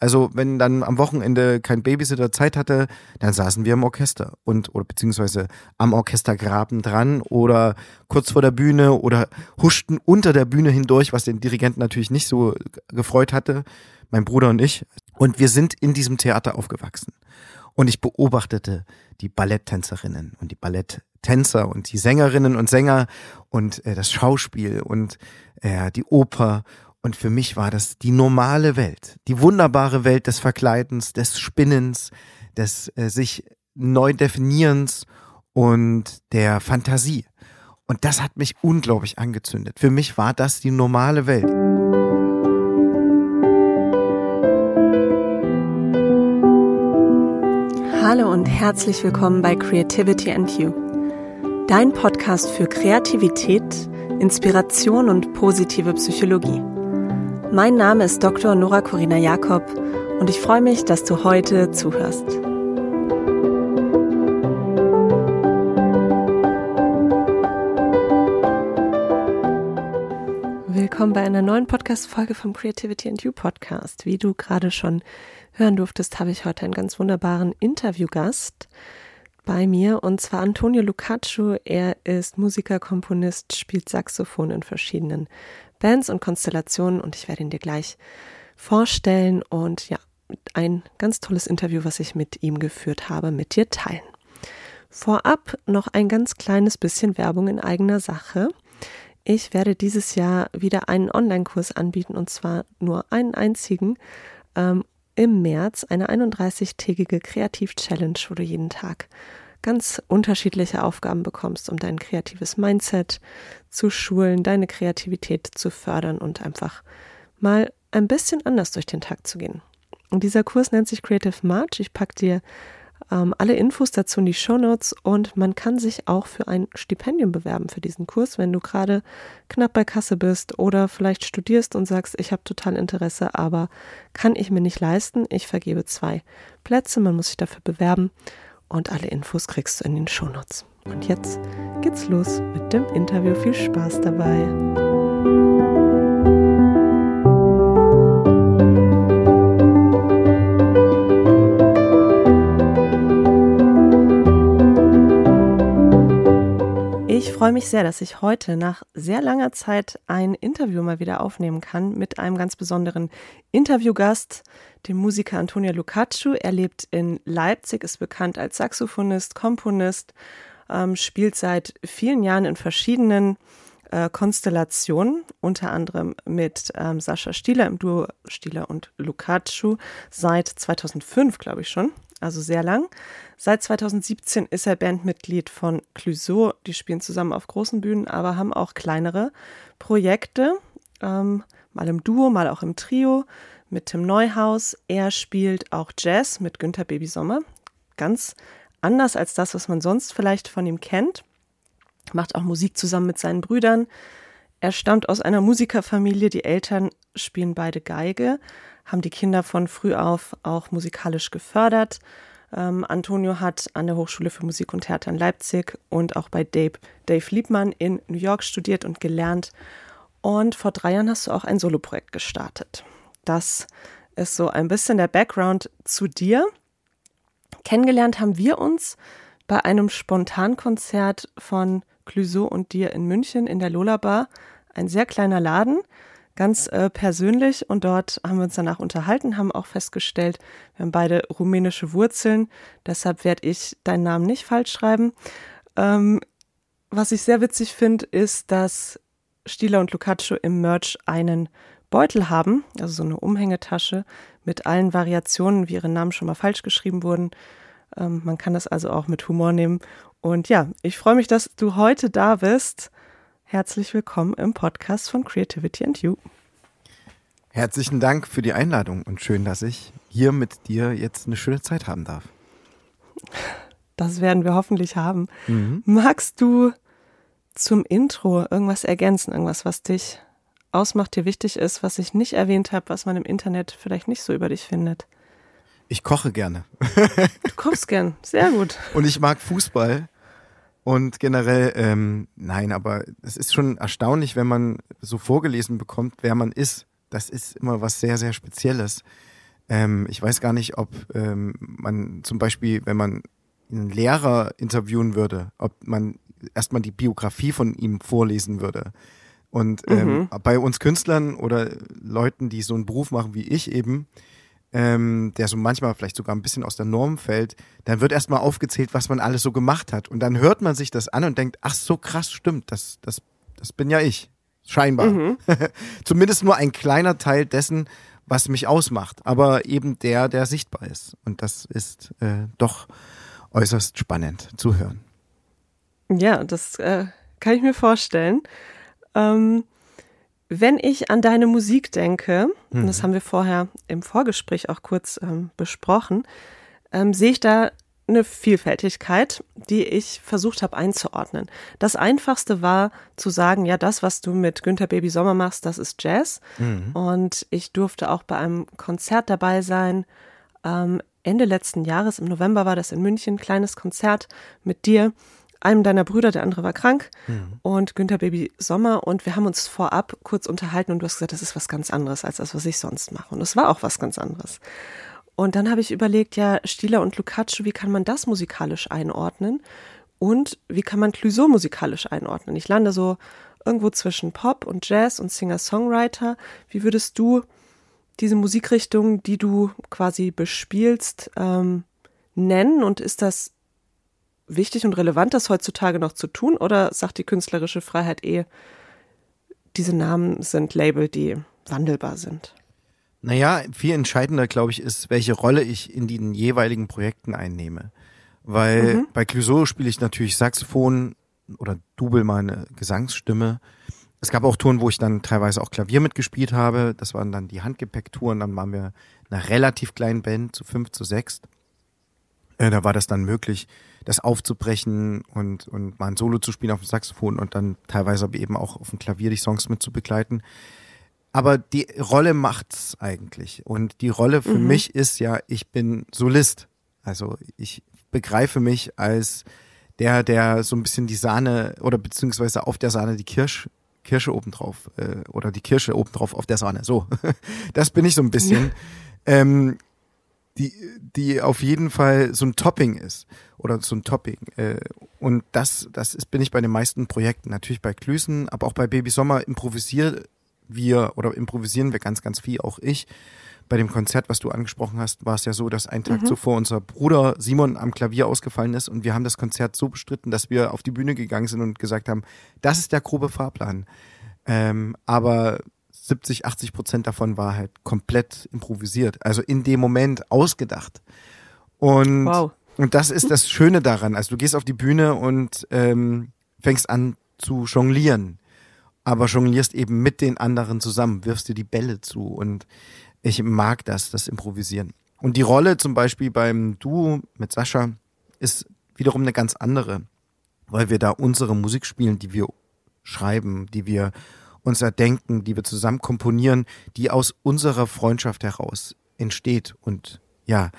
Also wenn dann am Wochenende kein Babysitter Zeit hatte, dann saßen wir im Orchester und oder beziehungsweise am Orchestergraben dran oder kurz vor der Bühne oder huschten unter der Bühne hindurch, was den Dirigenten natürlich nicht so gefreut hatte, mein Bruder und ich. Und wir sind in diesem Theater aufgewachsen. Und ich beobachtete die Balletttänzerinnen und die Balletttänzer und die Sängerinnen und Sänger und äh, das Schauspiel und äh, die Oper und für mich war das die normale Welt, die wunderbare Welt des Verkleidens, des Spinnens, des äh, sich neu definierens und der Fantasie. Und das hat mich unglaublich angezündet. Für mich war das die normale Welt. Hallo und herzlich willkommen bei Creativity and You, dein Podcast für Kreativität, Inspiration und positive Psychologie. Mein Name ist Dr. Nora Corina Jakob und ich freue mich, dass du heute zuhörst. Willkommen bei einer neuen Podcast-Folge vom Creativity and You Podcast. Wie du gerade schon hören durftest, habe ich heute einen ganz wunderbaren Interviewgast bei mir und zwar Antonio Lucaccio. Er ist Musiker, Komponist, spielt Saxophon in verschiedenen Bands und Konstellationen und ich werde ihn dir gleich vorstellen und ja, ein ganz tolles Interview, was ich mit ihm geführt habe, mit dir teilen. Vorab noch ein ganz kleines bisschen Werbung in eigener Sache. Ich werde dieses Jahr wieder einen Online-Kurs anbieten und zwar nur einen einzigen. Ähm, Im März eine 31-tägige Kreativ-Challenge, wo du jeden Tag ganz unterschiedliche Aufgaben bekommst, um dein kreatives Mindset zu schulen, deine Kreativität zu fördern und einfach mal ein bisschen anders durch den Tag zu gehen. Und dieser Kurs nennt sich Creative March. Ich packe dir ähm, alle Infos dazu in die Show Notes und man kann sich auch für ein Stipendium bewerben für diesen Kurs, wenn du gerade knapp bei Kasse bist oder vielleicht studierst und sagst, ich habe total Interesse, aber kann ich mir nicht leisten. Ich vergebe zwei Plätze, man muss sich dafür bewerben und alle Infos kriegst du in den Shownotes. Und jetzt geht's los mit dem Interview. Viel Spaß dabei. Ich freue mich sehr, dass ich heute nach sehr langer Zeit ein Interview mal wieder aufnehmen kann mit einem ganz besonderen Interviewgast, dem Musiker Antonio Lucaccio. Er lebt in Leipzig, ist bekannt als Saxophonist, Komponist, ähm, spielt seit vielen Jahren in verschiedenen äh, Konstellationen, unter anderem mit ähm, Sascha Stieler im Duo Stieler und Lucaccio seit 2005, glaube ich schon also sehr lang. Seit 2017 ist er Bandmitglied von Clouseau. Die spielen zusammen auf großen Bühnen, aber haben auch kleinere Projekte, ähm, mal im Duo, mal auch im Trio mit Tim Neuhaus. Er spielt auch Jazz mit Günther Baby Sommer. Ganz anders als das, was man sonst vielleicht von ihm kennt. Macht auch Musik zusammen mit seinen Brüdern. Er stammt aus einer Musikerfamilie. Die Eltern spielen beide Geige, haben die Kinder von früh auf auch musikalisch gefördert. Ähm, Antonio hat an der Hochschule für Musik und Theater in Leipzig und auch bei Dave, Dave Liebmann in New York studiert und gelernt. Und vor drei Jahren hast du auch ein Soloprojekt gestartet. Das ist so ein bisschen der Background zu dir. Kennengelernt haben wir uns bei einem Spontankonzert von Clouseau und dir in München in der Lola Bar. Ein sehr kleiner Laden ganz äh, persönlich und dort haben wir uns danach unterhalten, haben auch festgestellt, wir haben beide rumänische Wurzeln, deshalb werde ich deinen Namen nicht falsch schreiben. Ähm, was ich sehr witzig finde, ist, dass Stieler und Lucaccio im Merch einen Beutel haben, also so eine Umhängetasche mit allen Variationen, wie ihre Namen schon mal falsch geschrieben wurden. Ähm, man kann das also auch mit Humor nehmen. Und ja, ich freue mich, dass du heute da bist. Herzlich willkommen im Podcast von Creativity and You. Herzlichen Dank für die Einladung und schön, dass ich hier mit dir jetzt eine schöne Zeit haben darf. Das werden wir hoffentlich haben. Mhm. Magst du zum Intro irgendwas ergänzen, irgendwas, was dich ausmacht, dir wichtig ist, was ich nicht erwähnt habe, was man im Internet vielleicht nicht so über dich findet? Ich koche gerne. Du kochst gern, sehr gut. Und ich mag Fußball und generell, ähm, nein, aber es ist schon erstaunlich, wenn man so vorgelesen bekommt, wer man ist. Das ist immer was sehr, sehr Spezielles. Ähm, ich weiß gar nicht, ob ähm, man zum Beispiel, wenn man einen Lehrer interviewen würde, ob man erstmal die Biografie von ihm vorlesen würde. Und ähm, mhm. bei uns Künstlern oder Leuten, die so einen Beruf machen wie ich eben, ähm, der so manchmal vielleicht sogar ein bisschen aus der Norm fällt, dann wird erstmal aufgezählt, was man alles so gemacht hat. Und dann hört man sich das an und denkt, ach so krass, stimmt, das, das, das bin ja ich. Scheinbar. Mhm. Zumindest nur ein kleiner Teil dessen, was mich ausmacht, aber eben der, der sichtbar ist. Und das ist äh, doch äußerst spannend zu hören. Ja, das äh, kann ich mir vorstellen. Ähm, wenn ich an deine Musik denke, mhm. und das mhm. haben wir vorher im Vorgespräch auch kurz ähm, besprochen, ähm, sehe ich da eine Vielfältigkeit, die ich versucht habe einzuordnen. Das einfachste war zu sagen, ja, das, was du mit Günther Baby Sommer machst, das ist Jazz. Mhm. Und ich durfte auch bei einem Konzert dabei sein. Ähm, Ende letzten Jahres, im November war das in München, kleines Konzert mit dir einem deiner Brüder, der andere war krank mhm. und Günther Baby Sommer und wir haben uns vorab kurz unterhalten und du hast gesagt, das ist was ganz anderes als das, was ich sonst mache. Und es war auch was ganz anderes. Und dann habe ich überlegt, ja, Stieler und Lucaccio, wie kann man das musikalisch einordnen? Und wie kann man Clouseau musikalisch einordnen? Ich lande so irgendwo zwischen Pop und Jazz und Singer-Songwriter. Wie würdest du diese Musikrichtung, die du quasi bespielst, ähm, nennen? Und ist das wichtig und relevant, das heutzutage noch zu tun? Oder sagt die künstlerische Freiheit eh, diese Namen sind Label, die wandelbar sind? Naja, viel entscheidender, glaube ich, ist, welche Rolle ich in den jeweiligen Projekten einnehme. Weil mhm. bei Clouseau spiele ich natürlich Saxophon oder dubel meine Gesangsstimme. Es gab auch Touren, wo ich dann teilweise auch Klavier mitgespielt habe. Das waren dann die Handgepäcktouren. Dann waren wir in einer relativ kleinen Band, zu fünf, zu sechs. Äh, da war das dann möglich, das aufzubrechen und, und mal ein Solo zu spielen auf dem Saxophon und dann teilweise eben auch auf dem Klavier die Songs mit zu begleiten. Aber die Rolle macht's eigentlich. Und die Rolle für mhm. mich ist ja, ich bin Solist. Also ich begreife mich als der, der so ein bisschen die Sahne oder beziehungsweise auf der Sahne die Kirsch, Kirsche obendrauf äh, oder die Kirsche obendrauf auf der Sahne. So, das bin ich so ein bisschen. ähm, die, die auf jeden Fall so ein Topping ist oder so ein Topping. Äh, und das, das ist, bin ich bei den meisten Projekten. Natürlich bei Klüsen, aber auch bei Baby Sommer improvisieren wir oder improvisieren wir ganz, ganz viel, auch ich. Bei dem Konzert, was du angesprochen hast, war es ja so, dass ein Tag mhm. zuvor unser Bruder Simon am Klavier ausgefallen ist und wir haben das Konzert so bestritten, dass wir auf die Bühne gegangen sind und gesagt haben, das ist der grobe Fahrplan. Ähm, aber 70, 80 Prozent davon war halt komplett improvisiert, also in dem Moment ausgedacht. Und, wow. und das ist das Schöne daran. Also du gehst auf die Bühne und ähm, fängst an zu jonglieren, aber jonglierst eben mit den anderen zusammen, wirfst dir die Bälle zu und ich mag das, das Improvisieren. Und die Rolle zum Beispiel beim Duo mit Sascha ist wiederum eine ganz andere, weil wir da unsere Musik spielen, die wir schreiben, die wir uns erdenken, die wir zusammen komponieren, die aus unserer Freundschaft heraus entsteht. Und ja,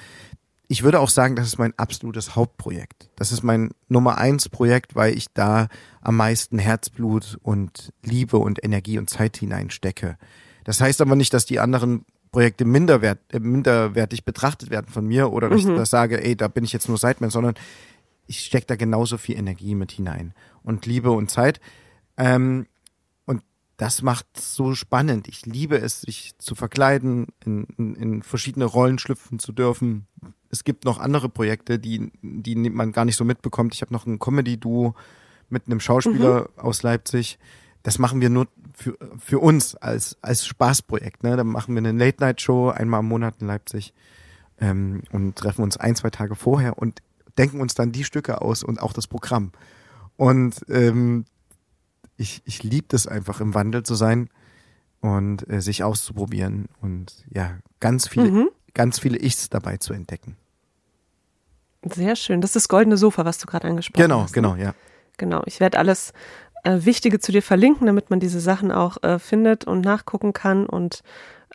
ich würde auch sagen, das ist mein absolutes Hauptprojekt. Das ist mein Nummer eins Projekt, weil ich da am meisten Herzblut und Liebe und Energie und Zeit hineinstecke. Das heißt aber nicht, dass die anderen Projekte minderwert, äh, minderwertig betrachtet werden von mir oder dass mhm. ich da sage, ey, da bin ich jetzt nur Sideman, sondern ich stecke da genauso viel Energie mit hinein und Liebe und Zeit. Ähm, das macht so spannend. Ich liebe es, sich zu verkleiden, in, in, in verschiedene Rollen schlüpfen zu dürfen. Es gibt noch andere Projekte, die, die man gar nicht so mitbekommt. Ich habe noch ein Comedy-Duo mit einem Schauspieler mhm. aus Leipzig. Das machen wir nur für, für uns als, als Spaßprojekt. Ne? Da machen wir eine Late-Night-Show einmal im Monat in Leipzig ähm, und treffen uns ein, zwei Tage vorher und denken uns dann die Stücke aus und auch das Programm. Und ähm, ich, ich liebe das einfach im Wandel zu sein und äh, sich auszuprobieren und ja, ganz viele, mhm. ganz viele Ichs dabei zu entdecken. Sehr schön. Das ist das goldene Sofa, was du gerade angesprochen genau, hast. Genau, genau, ja. Genau. Ich werde alles äh, Wichtige zu dir verlinken, damit man diese Sachen auch äh, findet und nachgucken kann und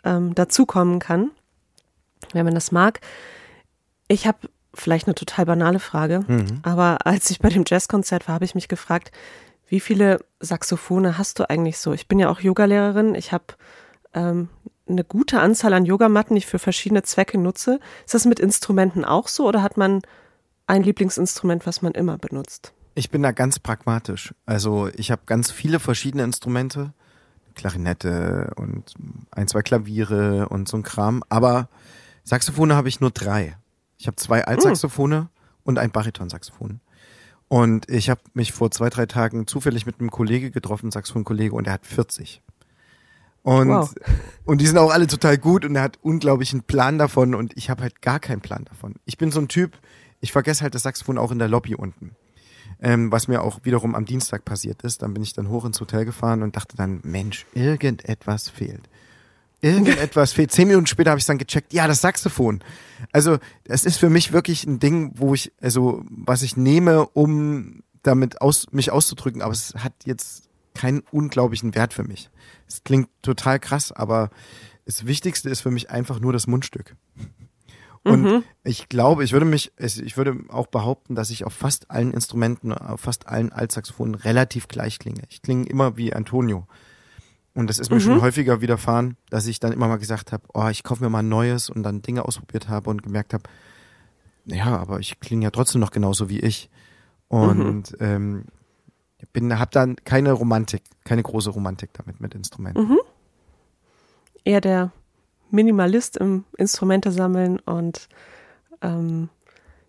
ähm, dazukommen kann, wenn man das mag. Ich habe vielleicht eine total banale Frage, mhm. aber als ich bei dem Jazzkonzert war, habe ich mich gefragt, wie viele Saxophone hast du eigentlich so? Ich bin ja auch Yogalehrerin. Ich habe ähm, eine gute Anzahl an Yogamatten, die ich für verschiedene Zwecke nutze. Ist das mit Instrumenten auch so oder hat man ein Lieblingsinstrument, was man immer benutzt? Ich bin da ganz pragmatisch. Also ich habe ganz viele verschiedene Instrumente. Klarinette und ein, zwei Klaviere und so ein Kram. Aber Saxophone habe ich nur drei. Ich habe zwei Altsaxophone mm. und ein Baritonsaxophon. Und ich habe mich vor zwei, drei Tagen zufällig mit einem Kollege getroffen, Saxophon-Kollege, und er hat 40. Und, wow. und die sind auch alle total gut und er hat unglaublich einen Plan davon und ich habe halt gar keinen Plan davon. Ich bin so ein Typ, ich vergesse halt das Saxophon auch in der Lobby unten ähm, was mir auch wiederum am Dienstag passiert ist. Dann bin ich dann hoch ins Hotel gefahren und dachte dann, Mensch, irgendetwas fehlt. Irgendetwas fehlt. Zehn Minuten später habe ich dann gecheckt, ja, das Saxophon. Also es ist für mich wirklich ein Ding, wo ich, also was ich nehme, um damit aus, mich auszudrücken, aber es hat jetzt keinen unglaublichen Wert für mich. Es klingt total krass, aber das Wichtigste ist für mich einfach nur das Mundstück. Und mhm. ich glaube, ich würde mich, ich würde auch behaupten, dass ich auf fast allen Instrumenten, auf fast allen Altsaxophonen relativ gleich klinge. Ich klinge immer wie Antonio. Und das ist mir mhm. schon häufiger widerfahren, dass ich dann immer mal gesagt habe, oh, ich kaufe mir mal ein neues und dann Dinge ausprobiert habe und gemerkt habe, ja, aber ich klinge ja trotzdem noch genauso wie ich. Und mhm. ähm, bin, habe dann keine Romantik, keine große Romantik damit mit Instrumenten. Mhm. Eher der Minimalist im Instrumente sammeln und ähm,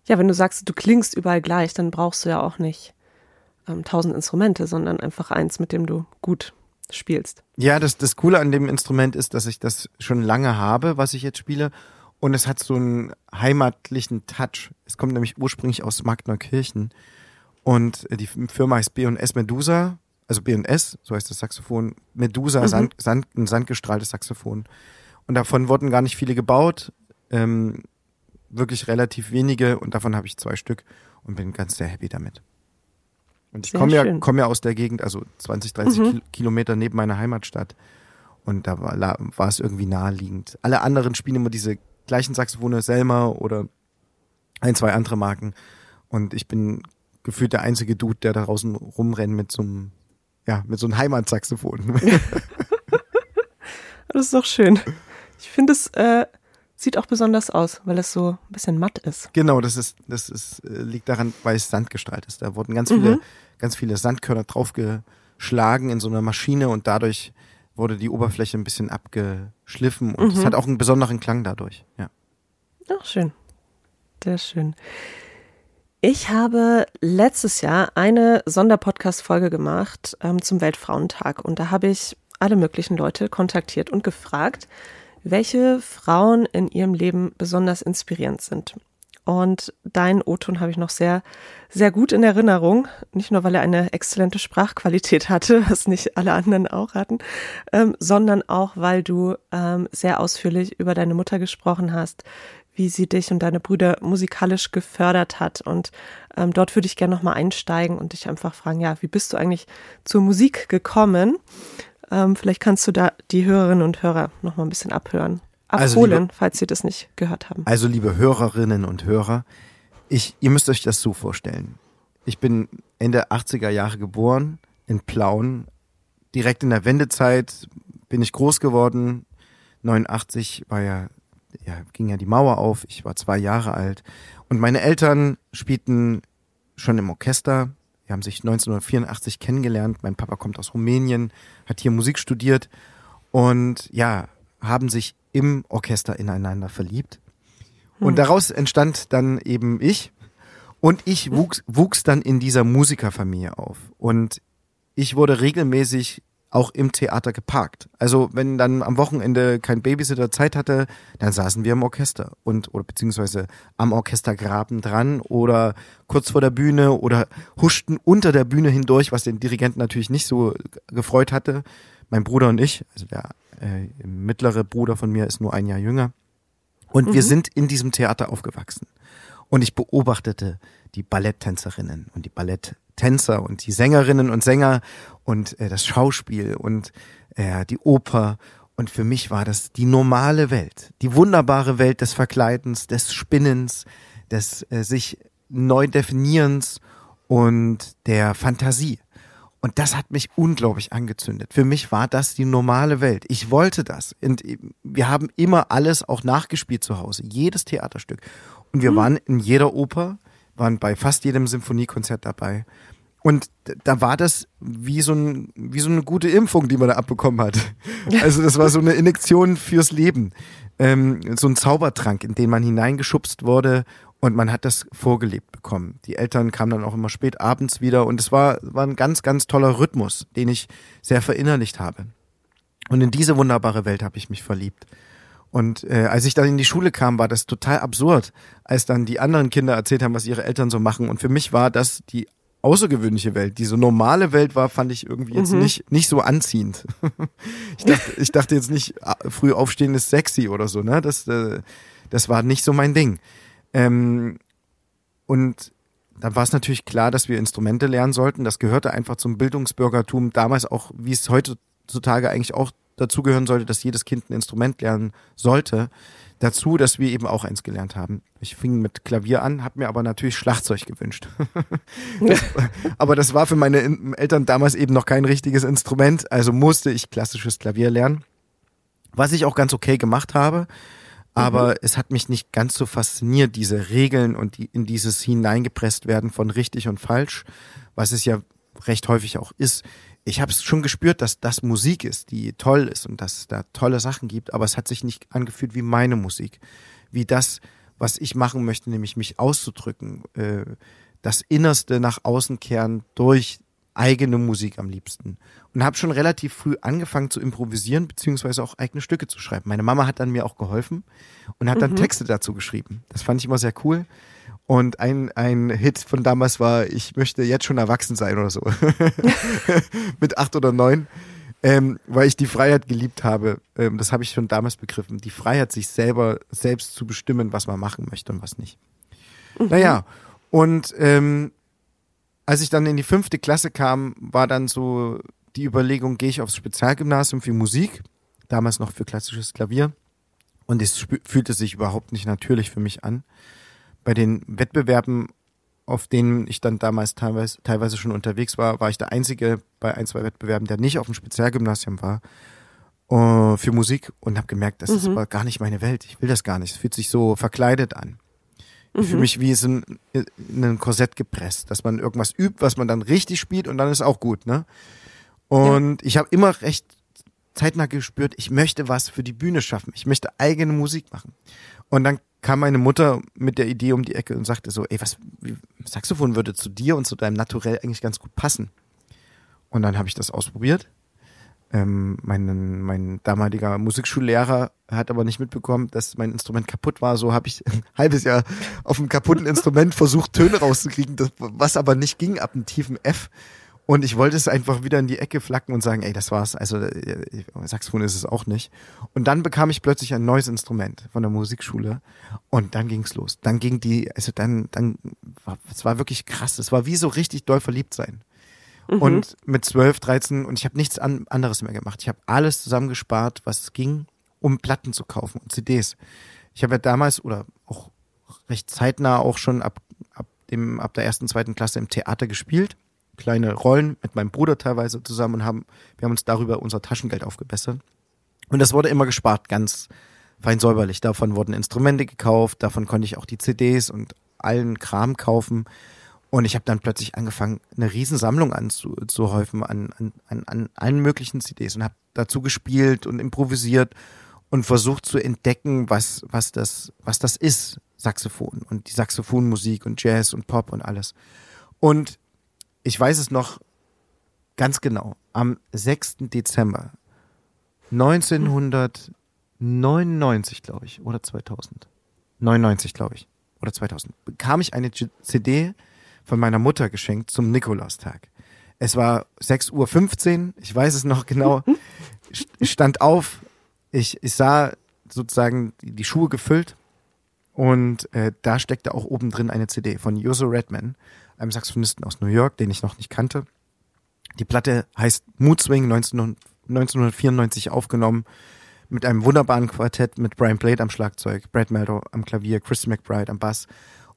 ja, wenn du sagst, du klingst überall gleich, dann brauchst du ja auch nicht ähm, tausend Instrumente, sondern einfach eins, mit dem du gut spielst. Ja, das, das Coole an dem Instrument ist, dass ich das schon lange habe, was ich jetzt spiele. Und es hat so einen heimatlichen Touch. Es kommt nämlich ursprünglich aus Markneukirchen. Und die Firma heißt B&S Medusa, also B&S, so heißt das Saxophon. Medusa, mhm. Sand, Sand, ein sandgestrahltes Saxophon. Und davon wurden gar nicht viele gebaut. Ähm, wirklich relativ wenige und davon habe ich zwei Stück und bin ganz sehr happy damit. Und ich komme ja, komm ja aus der Gegend, also 20, 30 mhm. Kilometer neben meiner Heimatstadt. Und da war, war es irgendwie naheliegend. Alle anderen spielen immer diese gleichen Saxophone, Selmer oder ein, zwei andere Marken. Und ich bin gefühlt der einzige Dude, der da draußen rumrennt mit so einem, ja, mit so einem Heimatsaxophon. das ist doch schön. Ich finde, es äh, sieht auch besonders aus, weil es so ein bisschen matt ist. Genau, das ist, das ist, äh, liegt daran, weil es sandgestrahlt ist. Da wurden ganz viele, mhm. Ganz viele Sandkörner draufgeschlagen in so einer Maschine und dadurch wurde die Oberfläche ein bisschen abgeschliffen und es mhm. hat auch einen besonderen Klang dadurch, ja. Ach, schön. Sehr schön. Ich habe letztes Jahr eine Sonderpodcast-Folge gemacht ähm, zum Weltfrauentag und da habe ich alle möglichen Leute kontaktiert und gefragt, welche Frauen in ihrem Leben besonders inspirierend sind. Und deinen O-Ton habe ich noch sehr, sehr gut in Erinnerung. Nicht nur, weil er eine exzellente Sprachqualität hatte, was nicht alle anderen auch hatten, ähm, sondern auch, weil du ähm, sehr ausführlich über deine Mutter gesprochen hast, wie sie dich und deine Brüder musikalisch gefördert hat. Und ähm, dort würde ich gerne nochmal einsteigen und dich einfach fragen, ja, wie bist du eigentlich zur Musik gekommen? Ähm, vielleicht kannst du da die Hörerinnen und Hörer noch mal ein bisschen abhören, abholen, also liebe, falls sie das nicht gehört haben. Also liebe Hörerinnen und Hörer, ich, ihr müsst euch das so vorstellen. Ich bin Ende 80er Jahre geboren in Plauen. Direkt in der Wendezeit bin ich groß geworden. 89 war ja, ja, ging ja die Mauer auf. Ich war zwei Jahre alt. Und meine Eltern spielten schon im Orchester. Wir haben sich 1984 kennengelernt. Mein Papa kommt aus Rumänien, hat hier Musik studiert und ja, haben sich im Orchester ineinander verliebt. Und hm. daraus entstand dann eben ich. Und ich wuchs, wuchs dann in dieser Musikerfamilie auf. Und ich wurde regelmäßig auch im Theater geparkt. Also wenn dann am Wochenende kein Babysitter Zeit hatte, dann saßen wir im Orchester und oder beziehungsweise am Orchestergraben dran oder kurz vor der Bühne oder huschten unter der Bühne hindurch, was den Dirigenten natürlich nicht so gefreut hatte. Mein Bruder und ich, also der äh, mittlere Bruder von mir ist nur ein Jahr jünger. Und mhm. wir sind in diesem Theater aufgewachsen. Und ich beobachtete die Balletttänzerinnen und die Balletttänzer und die Sängerinnen und Sänger und äh, das Schauspiel und äh, die Oper. Und für mich war das die normale Welt, die wunderbare Welt des Verkleidens, des Spinnens, des äh, sich neu definierens und der Fantasie. Und das hat mich unglaublich angezündet. Für mich war das die normale Welt. Ich wollte das. Und wir haben immer alles auch nachgespielt zu Hause. Jedes Theaterstück. Und wir mhm. waren in jeder Oper, waren bei fast jedem Symphoniekonzert dabei. Und da war das wie so, ein, wie so eine gute Impfung, die man da abbekommen hat. Also das war so eine Injektion fürs Leben. Ähm, so ein Zaubertrank, in den man hineingeschubst wurde und man hat das vorgelebt bekommen. Die Eltern kamen dann auch immer spät abends wieder und es war, war ein ganz, ganz toller Rhythmus, den ich sehr verinnerlicht habe. Und in diese wunderbare Welt habe ich mich verliebt. Und äh, als ich dann in die Schule kam, war das total absurd, als dann die anderen Kinder erzählt haben, was ihre Eltern so machen. Und für mich war das die außergewöhnliche Welt. Diese normale Welt war, fand ich irgendwie jetzt mhm. nicht, nicht so anziehend. ich, dachte, ich dachte jetzt nicht, ah, früh aufstehen ist sexy oder so, ne? Das, äh, das war nicht so mein Ding. Ähm, und dann war es natürlich klar, dass wir Instrumente lernen sollten. Das gehörte einfach zum Bildungsbürgertum damals auch, wie es heutzutage eigentlich auch dazugehören sollte, dass jedes Kind ein Instrument lernen sollte dazu, dass wir eben auch eins gelernt haben. Ich fing mit Klavier an, habe mir aber natürlich Schlagzeug gewünscht. das, aber das war für meine Eltern damals eben noch kein richtiges Instrument, also musste ich klassisches Klavier lernen, was ich auch ganz okay gemacht habe. Aber mhm. es hat mich nicht ganz so fasziniert, diese Regeln und die, in dieses hineingepresst werden von richtig und falsch, was es ja recht häufig auch ist ich habe es schon gespürt, dass das Musik ist, die toll ist und dass es da tolle Sachen gibt, aber es hat sich nicht angefühlt wie meine Musik, wie das, was ich machen möchte, nämlich mich auszudrücken, äh, das Innerste nach außen kehren durch eigene Musik am liebsten. Und habe schon relativ früh angefangen zu improvisieren, beziehungsweise auch eigene Stücke zu schreiben. Meine Mama hat dann mir auch geholfen und hat dann mhm. Texte dazu geschrieben. Das fand ich immer sehr cool. Und ein, ein Hit von damals war, ich möchte jetzt schon erwachsen sein oder so. Mit acht oder neun. Ähm, weil ich die Freiheit geliebt habe. Ähm, das habe ich schon damals begriffen. Die Freiheit, sich selber selbst zu bestimmen, was man machen möchte und was nicht. Mhm. Naja, und ähm, als ich dann in die fünfte Klasse kam, war dann so die Überlegung, gehe ich aufs Spezialgymnasium für Musik, damals noch für klassisches Klavier. Und es fühlte sich überhaupt nicht natürlich für mich an bei den Wettbewerben, auf denen ich dann damals teilweise, teilweise schon unterwegs war, war ich der Einzige bei ein, zwei Wettbewerben, der nicht auf dem Spezialgymnasium war uh, für Musik und habe gemerkt, das mhm. ist aber gar nicht meine Welt. Ich will das gar nicht. Es fühlt sich so verkleidet an. Mhm. Für mich wie so ein, in ein Korsett gepresst, dass man irgendwas übt, was man dann richtig spielt und dann ist auch gut, ne? Und ja. ich habe immer recht zeitnah gespürt, ich möchte was für die Bühne schaffen. Ich möchte eigene Musik machen. Und dann kam meine Mutter mit der Idee um die Ecke und sagte so, ey, was, wie, Saxophon würde zu dir und zu deinem Naturell eigentlich ganz gut passen. Und dann habe ich das ausprobiert. Ähm, mein, mein damaliger Musikschullehrer hat aber nicht mitbekommen, dass mein Instrument kaputt war. So habe ich ein halbes Jahr auf einem kaputten Instrument versucht, Töne rauszukriegen, das, was aber nicht ging ab einem tiefen F. Und ich wollte es einfach wieder in die Ecke flacken und sagen, ey, das war's. Also äh, Saxophon ist es auch nicht. Und dann bekam ich plötzlich ein neues Instrument von der Musikschule und dann ging's los. Dann ging die, also dann, dann, war, es war wirklich krass. Es war wie so richtig doll verliebt sein. Mhm. Und mit 12, 13 und ich habe nichts an, anderes mehr gemacht. Ich habe alles zusammengespart, was ging, um Platten zu kaufen und CDs. Ich habe ja damals oder auch recht zeitnah auch schon ab, ab dem, ab der ersten, zweiten Klasse im Theater gespielt kleine Rollen mit meinem Bruder teilweise zusammen und haben, wir haben uns darüber unser Taschengeld aufgebessert. Und das wurde immer gespart, ganz fein säuberlich. Davon wurden Instrumente gekauft, davon konnte ich auch die CDs und allen Kram kaufen. Und ich habe dann plötzlich angefangen, eine Riesensammlung anzuhäufen an, an, an, an allen möglichen CDs und habe dazu gespielt und improvisiert und versucht zu entdecken, was, was, das, was das ist, Saxophon und die Saxophonmusik und Jazz und Pop und alles. Und ich weiß es noch ganz genau, am 6. Dezember 1999, glaube ich, oder 2000. 99, glaube ich, oder 2000, bekam ich eine CD von meiner Mutter geschenkt zum Nikolaustag. Es war 6.15 Uhr, ich weiß es noch genau. Ich stand auf, ich, ich sah sozusagen die Schuhe gefüllt und äh, da steckte auch oben drin eine CD von Joso Redman einem Saxophonisten aus New York, den ich noch nicht kannte. Die Platte heißt Mood Swing 19, 1994 aufgenommen mit einem wunderbaren Quartett mit Brian Blade am Schlagzeug, Brad Meldo am Klavier, Chris McBride am Bass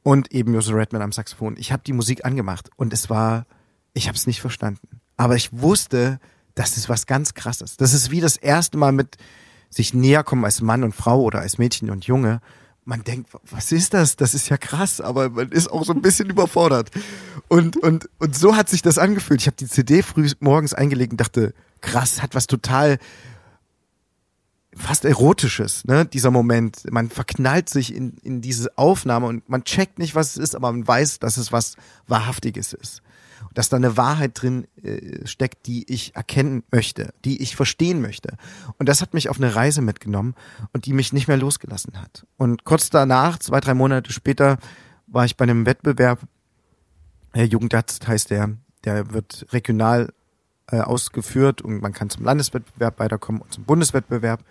und eben Jose Redman am Saxophon. Ich habe die Musik angemacht und es war, ich habe es nicht verstanden. Aber ich wusste, das ist was ganz krasses. Das ist wie das erste Mal mit sich näher kommen als Mann und Frau oder als Mädchen und Junge. Man denkt, was ist das? Das ist ja krass, aber man ist auch so ein bisschen überfordert. Und, und, und so hat sich das angefühlt. Ich habe die CD früh morgens eingelegt und dachte, krass, hat was total fast erotisches, ne, dieser Moment. Man verknallt sich in, in diese Aufnahme und man checkt nicht, was es ist, aber man weiß, dass es was Wahrhaftiges ist. Dass da eine Wahrheit drin äh, steckt, die ich erkennen möchte, die ich verstehen möchte. Und das hat mich auf eine Reise mitgenommen und die mich nicht mehr losgelassen hat. Und kurz danach, zwei, drei Monate später, war ich bei einem Wettbewerb, äh, Jugendarzt heißt der, der wird regional äh, ausgeführt und man kann zum Landeswettbewerb weiterkommen und zum Bundeswettbewerb.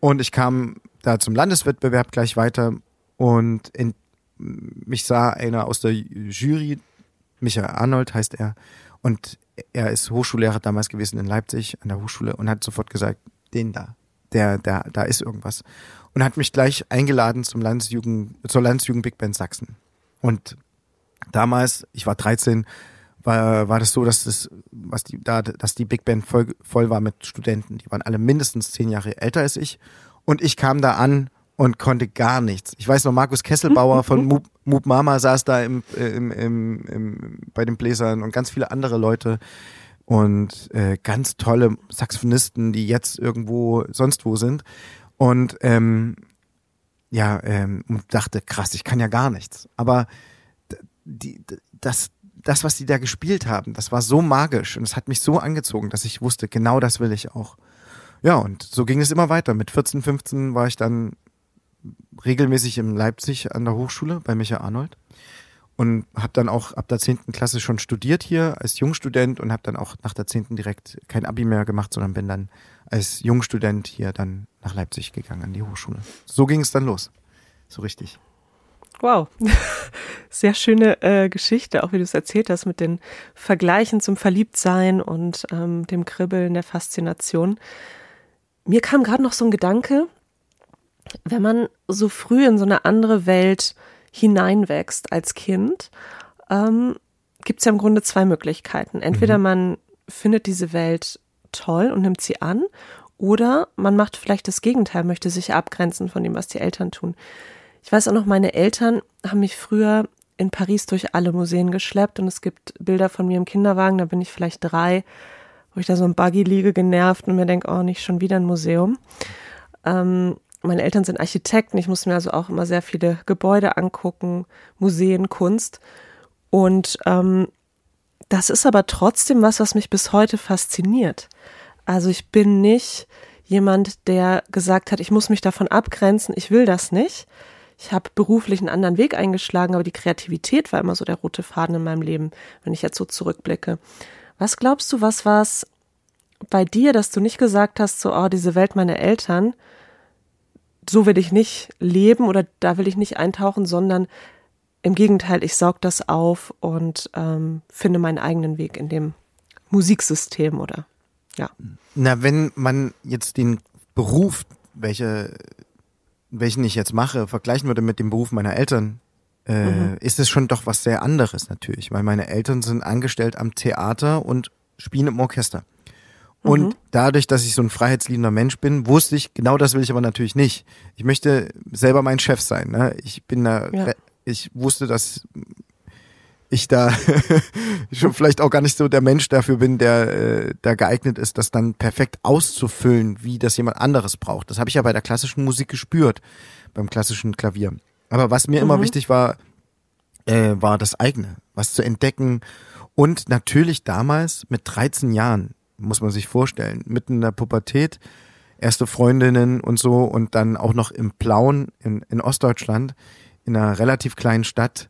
Und ich kam da zum Landeswettbewerb gleich weiter und in, mich sah einer aus der Jury, Michael Arnold heißt er, und er ist Hochschullehrer damals gewesen in Leipzig an der Hochschule und hat sofort gesagt, den da, der, der, da ist irgendwas. Und hat mich gleich eingeladen zum Landesjugend, zur Landesjugend Big Band Sachsen. Und damals, ich war 13, war, war das so, dass das, was die, da, dass die Big Band voll, voll war mit Studenten. Die waren alle mindestens zehn Jahre älter als ich. Und ich kam da an und konnte gar nichts. Ich weiß noch, Markus Kesselbauer von Moop, Moop Mama saß da im, im, im, im, bei den Bläsern und ganz viele andere Leute und äh, ganz tolle Saxophonisten, die jetzt irgendwo sonst wo sind. Und ähm, ja, ähm, dachte, krass, ich kann ja gar nichts. Aber die, das, das, was die da gespielt haben, das war so magisch und es hat mich so angezogen, dass ich wusste, genau das will ich auch. Ja, und so ging es immer weiter. Mit 14, 15 war ich dann regelmäßig in Leipzig an der Hochschule bei Michael Arnold und habe dann auch ab der 10. Klasse schon studiert hier als Jungstudent und habe dann auch nach der 10. direkt kein Abi mehr gemacht, sondern bin dann als Jungstudent hier dann nach Leipzig gegangen an die Hochschule. So ging es dann los. So richtig. Wow, sehr schöne äh, Geschichte, auch wie du es erzählt hast mit den Vergleichen zum Verliebtsein und ähm, dem Kribbeln der Faszination. Mir kam gerade noch so ein Gedanke, wenn man so früh in so eine andere Welt hineinwächst als Kind, ähm, gibt es ja im Grunde zwei Möglichkeiten. Entweder mhm. man findet diese Welt toll und nimmt sie an, oder man macht vielleicht das Gegenteil, möchte sich abgrenzen von dem, was die Eltern tun. Ich weiß auch noch, meine Eltern haben mich früher in Paris durch alle Museen geschleppt und es gibt Bilder von mir im Kinderwagen, da bin ich vielleicht drei, wo ich da so im Buggy liege, genervt und mir denke, oh, nicht schon wieder ein Museum. Ähm, meine Eltern sind Architekten, ich muss mir also auch immer sehr viele Gebäude angucken, Museen, Kunst. Und ähm, das ist aber trotzdem was, was mich bis heute fasziniert. Also ich bin nicht jemand, der gesagt hat, ich muss mich davon abgrenzen, ich will das nicht, ich habe beruflich einen anderen Weg eingeschlagen, aber die Kreativität war immer so der rote Faden in meinem Leben, wenn ich jetzt so zurückblicke. Was glaubst du, was war es bei dir, dass du nicht gesagt hast, so, oh, diese Welt meiner Eltern, so will ich nicht leben oder da will ich nicht eintauchen, sondern im Gegenteil, ich saug das auf und ähm, finde meinen eigenen Weg in dem Musiksystem oder ja. Na, wenn man jetzt den Beruf, welche welchen ich jetzt mache, vergleichen würde mit dem Beruf meiner Eltern, äh, mhm. ist es schon doch was sehr anderes natürlich, weil meine Eltern sind angestellt am Theater und spielen im Orchester. Und mhm. dadurch, dass ich so ein freiheitsliebender Mensch bin, wusste ich, genau das will ich aber natürlich nicht. Ich möchte selber mein Chef sein. Ne? Ich bin da, ja. ich wusste, dass ich da schon vielleicht auch gar nicht so der Mensch dafür bin, der äh, da geeignet ist, das dann perfekt auszufüllen, wie das jemand anderes braucht. Das habe ich ja bei der klassischen Musik gespürt, beim klassischen Klavier. Aber was mir mhm. immer wichtig war, äh, war das eigene, was zu entdecken. Und natürlich damals mit 13 Jahren, muss man sich vorstellen, mitten in der Pubertät, erste Freundinnen und so und dann auch noch im Plauen in, in Ostdeutschland, in einer relativ kleinen Stadt,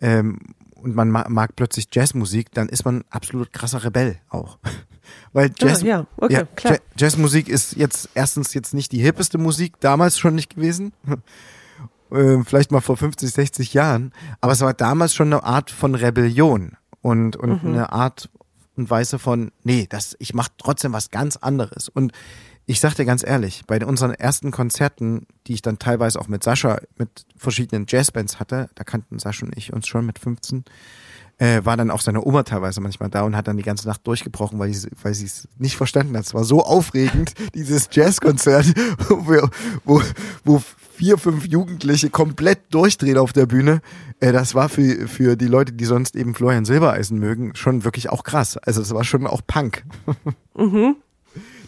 ähm, und man mag, mag plötzlich Jazzmusik, dann ist man absolut krasser Rebell auch. Weil Jazz, ja, ja, okay, ja, klar. Jazzmusik ist jetzt erstens jetzt nicht die hippeste Musik, damals schon nicht gewesen. äh, vielleicht mal vor 50, 60 Jahren. Aber es war damals schon eine Art von Rebellion und, und mhm. eine Art und Weise von, nee, das, ich mache trotzdem was ganz anderes. Und ich sag dir ganz ehrlich, bei unseren ersten Konzerten, die ich dann teilweise auch mit Sascha, mit verschiedenen Jazzbands hatte, da kannten Sascha und ich uns schon mit 15, äh, war dann auch seine Oma teilweise manchmal da und hat dann die ganze Nacht durchgebrochen, weil sie weil sie es nicht verstanden hat. Es war so aufregend, dieses Jazzkonzert, wo, wo, wo vier, fünf Jugendliche komplett durchdrehen auf der Bühne. Äh, das war für, für die Leute, die sonst eben Florian Silbereisen mögen, schon wirklich auch krass. Also es war schon auch Punk. Mhm.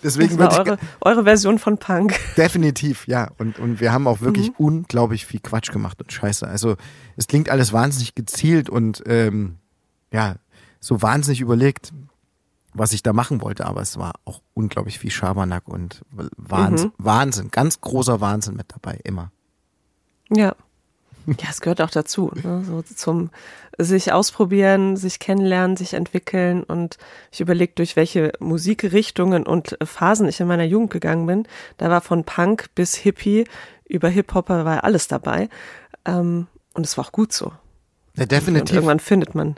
Deswegen das war eure, eure Version von Punk. Definitiv, ja. Und, und wir haben auch wirklich Mhm. unglaublich viel Quatsch gemacht und Scheiße. Also es klingt alles wahnsinnig gezielt und ähm, ja, so wahnsinnig überlegt, was ich da machen wollte, aber es war auch unglaublich viel Schabernack und Wahnsinn, Mhm. Wahnsinn, ganz großer Wahnsinn mit dabei, immer. Ja. Ja, es gehört auch dazu, ne? so zum sich ausprobieren, sich kennenlernen, sich entwickeln und ich überlege, durch welche Musikrichtungen und Phasen ich in meiner Jugend gegangen bin. Da war von Punk bis Hippie über Hip-Hopper war alles dabei ähm, und es war auch gut so. Ja, Und definitiv. irgendwann findet man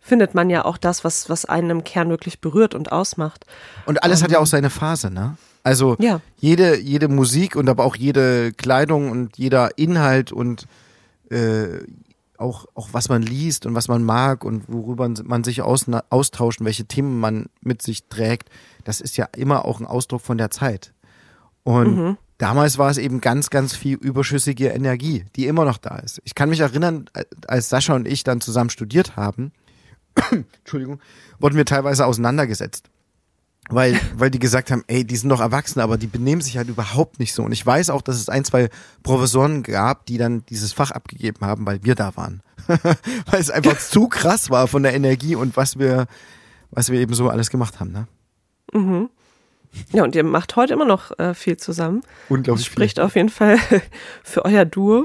findet man ja auch das, was was einen im Kern wirklich berührt und ausmacht. Und alles hat ja auch seine Phase, ne? Also Ja. jede, jede Musik und aber auch jede Kleidung und jeder Inhalt und äh, auch, auch was man liest und was man mag und worüber man sich aus, austauscht und welche Themen man mit sich trägt, das ist ja immer auch ein Ausdruck von der Zeit. Und damals war es eben ganz, ganz viel überschüssige Energie, die immer noch da ist. Ich kann mich erinnern, als Sascha und ich dann zusammen studiert haben, Entschuldigung, wurden wir teilweise auseinandergesetzt. Weil, weil die gesagt haben, ey, die sind doch erwachsen, aber die benehmen sich halt überhaupt nicht so. Und ich weiß auch, dass es ein, zwei Professoren gab, die dann dieses Fach abgegeben haben, weil wir da waren. weil es einfach zu krass war von der Energie und was wir, was wir eben so alles gemacht haben, ne? Mhm. Ja, und ihr macht heute immer noch äh, viel zusammen. Das Unglaublich spricht auf jeden Fall für euer Duo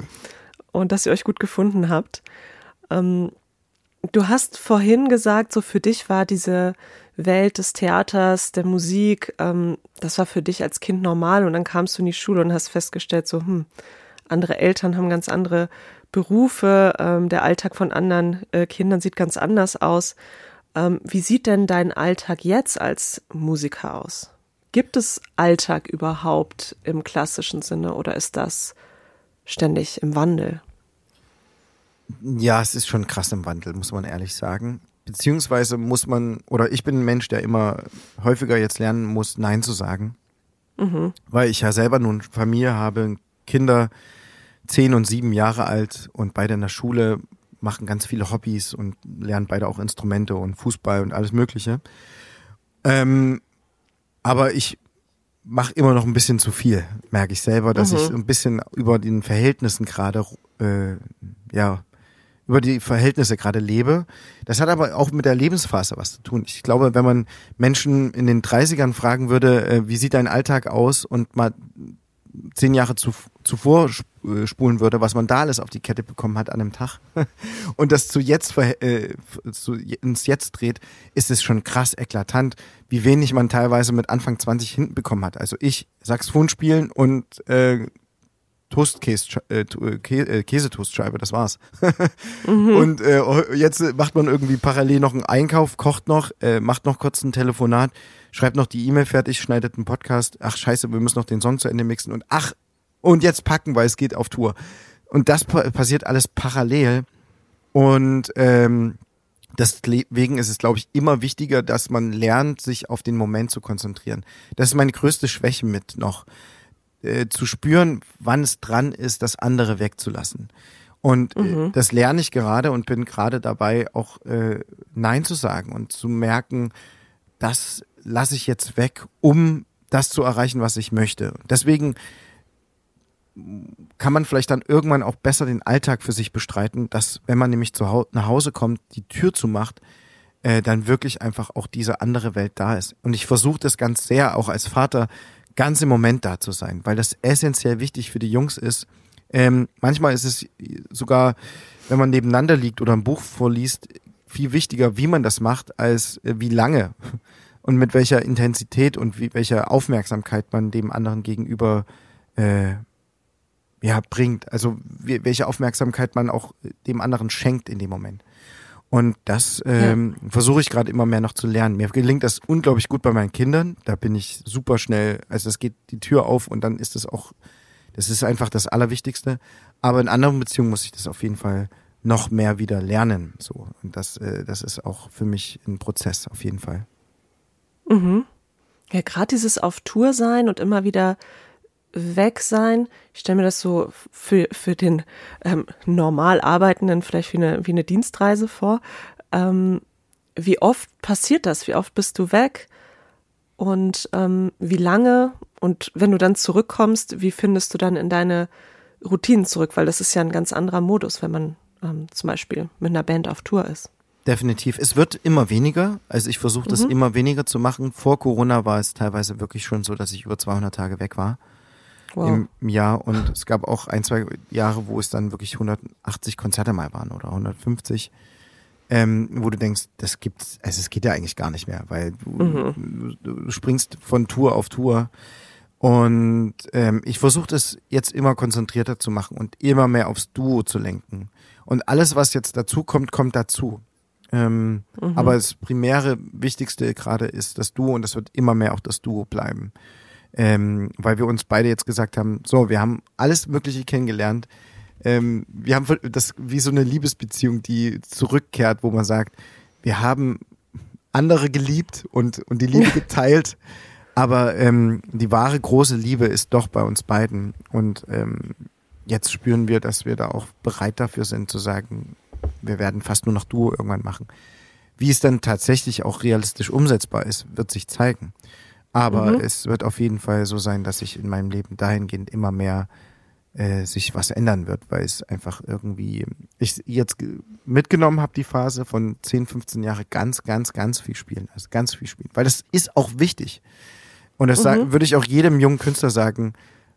und dass ihr euch gut gefunden habt. Ähm, du hast vorhin gesagt, so für dich war diese Welt des Theaters, der Musik, ähm, das war für dich als Kind normal und dann kamst du in die Schule und hast festgestellt, so, hm, andere Eltern haben ganz andere Berufe, ähm, der Alltag von anderen äh, Kindern sieht ganz anders aus. Ähm, wie sieht denn dein Alltag jetzt als Musiker aus? Gibt es Alltag überhaupt im klassischen Sinne oder ist das ständig im Wandel? Ja, es ist schon krass im Wandel, muss man ehrlich sagen. Beziehungsweise muss man, oder ich bin ein Mensch, der immer häufiger jetzt lernen muss, Nein zu sagen. Weil ich ja selber nun Familie habe, Kinder zehn und sieben Jahre alt und beide in der Schule machen ganz viele Hobbys und lernen beide auch Instrumente und Fußball und alles Mögliche. Ähm, aber ich mache immer noch ein bisschen zu viel, merke ich selber, dass Mhm. ich ein bisschen über den Verhältnissen gerade, äh, ja, über die Verhältnisse gerade lebe. Das hat aber auch mit der Lebensphase was zu tun. Ich glaube, wenn man Menschen in den 30ern fragen würde, äh, wie sieht dein Alltag aus und mal zehn Jahre zu, zuvor äh, spulen würde, was man da alles auf die Kette bekommen hat an einem Tag und das zu jetzt äh, zu, ins Jetzt dreht, ist es schon krass eklatant, wie wenig man teilweise mit Anfang 20 hinten bekommen hat. Also ich Saxophon spielen und äh, Toastkäse, äh, äh, äh, das war's. Und äh, jetzt macht man irgendwie parallel noch einen Einkauf, kocht noch, äh, macht noch kurz ein Telefonat, schreibt noch die E-Mail fertig, schneidet einen Podcast. Ach scheiße, wir müssen noch den Song zu Ende mixen und ach, und jetzt packen, weil es geht auf Tour. Und das pa passiert alles parallel. Und ähm, deswegen ist es, glaube ich, immer wichtiger, dass man lernt, sich auf den Moment zu konzentrieren. Das ist meine größte Schwäche mit noch äh, zu spüren, wann es dran ist, das andere wegzulassen. Und äh, das lerne ich gerade und bin gerade dabei, auch äh, Nein zu sagen und zu merken, das lasse ich jetzt weg, um das zu erreichen, was ich möchte. Deswegen kann man vielleicht dann irgendwann auch besser den Alltag für sich bestreiten, dass wenn man nämlich zu hau nach Hause kommt, die Tür zumacht, äh, dann wirklich einfach auch diese andere Welt da ist. Und ich versuche das ganz sehr, auch als Vater, ganz im Moment da zu sein, weil das essentiell wichtig für die Jungs ist. Ähm, manchmal ist es sogar, wenn man nebeneinander liegt oder ein Buch vorliest, viel wichtiger, wie man das macht, als äh, wie lange und mit welcher Intensität und wie, welcher Aufmerksamkeit man dem anderen gegenüber äh, ja, bringt. Also wie, welche Aufmerksamkeit man auch dem anderen schenkt in dem Moment. Und das ähm, versuche ich gerade immer mehr noch zu lernen. Mir gelingt das unglaublich gut bei meinen Kindern. Da bin ich super schnell, also es geht die Tür auf und dann ist das auch, das ist einfach das Allerwichtigste. Aber in anderen Beziehungen muss ich das auf jeden Fall noch mehr wieder lernen. So. Und das, äh, das ist auch für mich ein Prozess auf jeden Fall. Mhm. Ja, gerade dieses auf Tour sein und immer wieder weg sein. Ich stelle mir das so für, für den ähm, normal Arbeitenden vielleicht wie eine, wie eine Dienstreise vor. Ähm, wie oft passiert das? Wie oft bist du weg? Und ähm, wie lange? Und wenn du dann zurückkommst, wie findest du dann in deine Routinen zurück? Weil das ist ja ein ganz anderer Modus, wenn man ähm, zum Beispiel mit einer Band auf Tour ist. Definitiv. Es wird immer weniger. Also ich versuche das mhm. immer weniger zu machen. Vor Corona war es teilweise wirklich schon so, dass ich über 200 Tage weg war wow. im Jahr. Und es gab auch ein, zwei Jahre, wo es dann wirklich 180 Konzerte mal waren oder 150. Ähm, wo du denkst, das gibt's, also es geht ja eigentlich gar nicht mehr, weil du, mhm. du, springst von Tour auf Tour. Und ähm, ich versuche das jetzt immer konzentrierter zu machen und immer mehr aufs Duo zu lenken. Und alles, was jetzt dazu kommt, kommt dazu. Ähm, mhm. Aber das primäre, wichtigste gerade ist das Duo und das wird immer mehr auch das Duo bleiben. Ähm, weil wir uns beide jetzt gesagt haben, so, wir haben alles Mögliche kennengelernt. Ähm, wir haben das wie so eine Liebesbeziehung, die zurückkehrt, wo man sagt, wir haben andere geliebt und, und die Liebe geteilt. Aber ähm, die wahre große Liebe ist doch bei uns beiden. Und ähm, jetzt spüren wir, dass wir da auch bereit dafür sind zu sagen, wir werden fast nur noch Duo irgendwann machen. Wie es dann tatsächlich auch realistisch umsetzbar ist, wird sich zeigen. Aber mhm. es wird auf jeden Fall so sein, dass sich in meinem Leben dahingehend immer mehr äh, sich was ändern wird, weil es einfach irgendwie, ich jetzt mitgenommen habe, die Phase von 10, 15 Jahre ganz, ganz, ganz viel spielen. Also ganz viel spielen. Weil das ist auch wichtig. Und das mhm. würde ich auch jedem jungen Künstler sagen,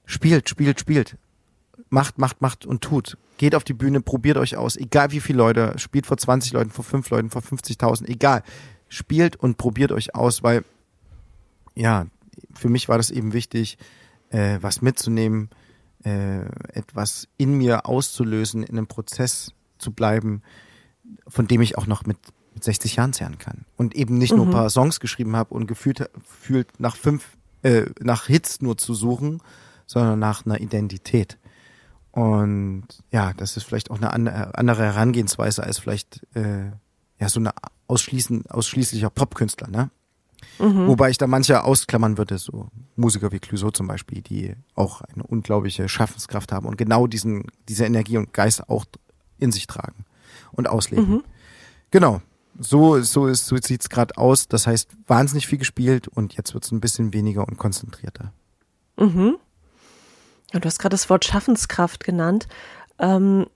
spielt, spielt, spielt. Macht, macht, macht und tut. Geht auf die Bühne, probiert euch aus. Egal wie viele Leute, spielt vor 20 Leuten, vor 5 Leuten, vor 50.000, egal. Spielt und probiert euch aus, weil ja, für mich war das eben wichtig, äh, was mitzunehmen, äh, etwas in mir auszulösen, in einem Prozess zu bleiben, von dem ich auch noch mit, mit 60 Jahren zehren kann. Und eben nicht mhm. nur ein paar Songs geschrieben habe und gefühlt, gefühlt nach fünf, äh, nach Hits nur zu suchen, sondern nach einer Identität. Und ja, das ist vielleicht auch eine andere Herangehensweise als vielleicht äh, ja so eine ausschließen, ausschließlicher Popkünstler, ne? Mhm. Wobei ich da manche ausklammern würde, so Musiker wie Clouseau zum Beispiel, die auch eine unglaubliche Schaffenskraft haben und genau diesen, diese Energie und Geist auch in sich tragen und ausleben. Mhm. Genau. So, so, ist, so sieht's gerade aus. Das heißt, wahnsinnig viel gespielt und jetzt wird's ein bisschen weniger und konzentrierter. Mhm. Ja, du hast gerade das Wort Schaffenskraft genannt. Ähm,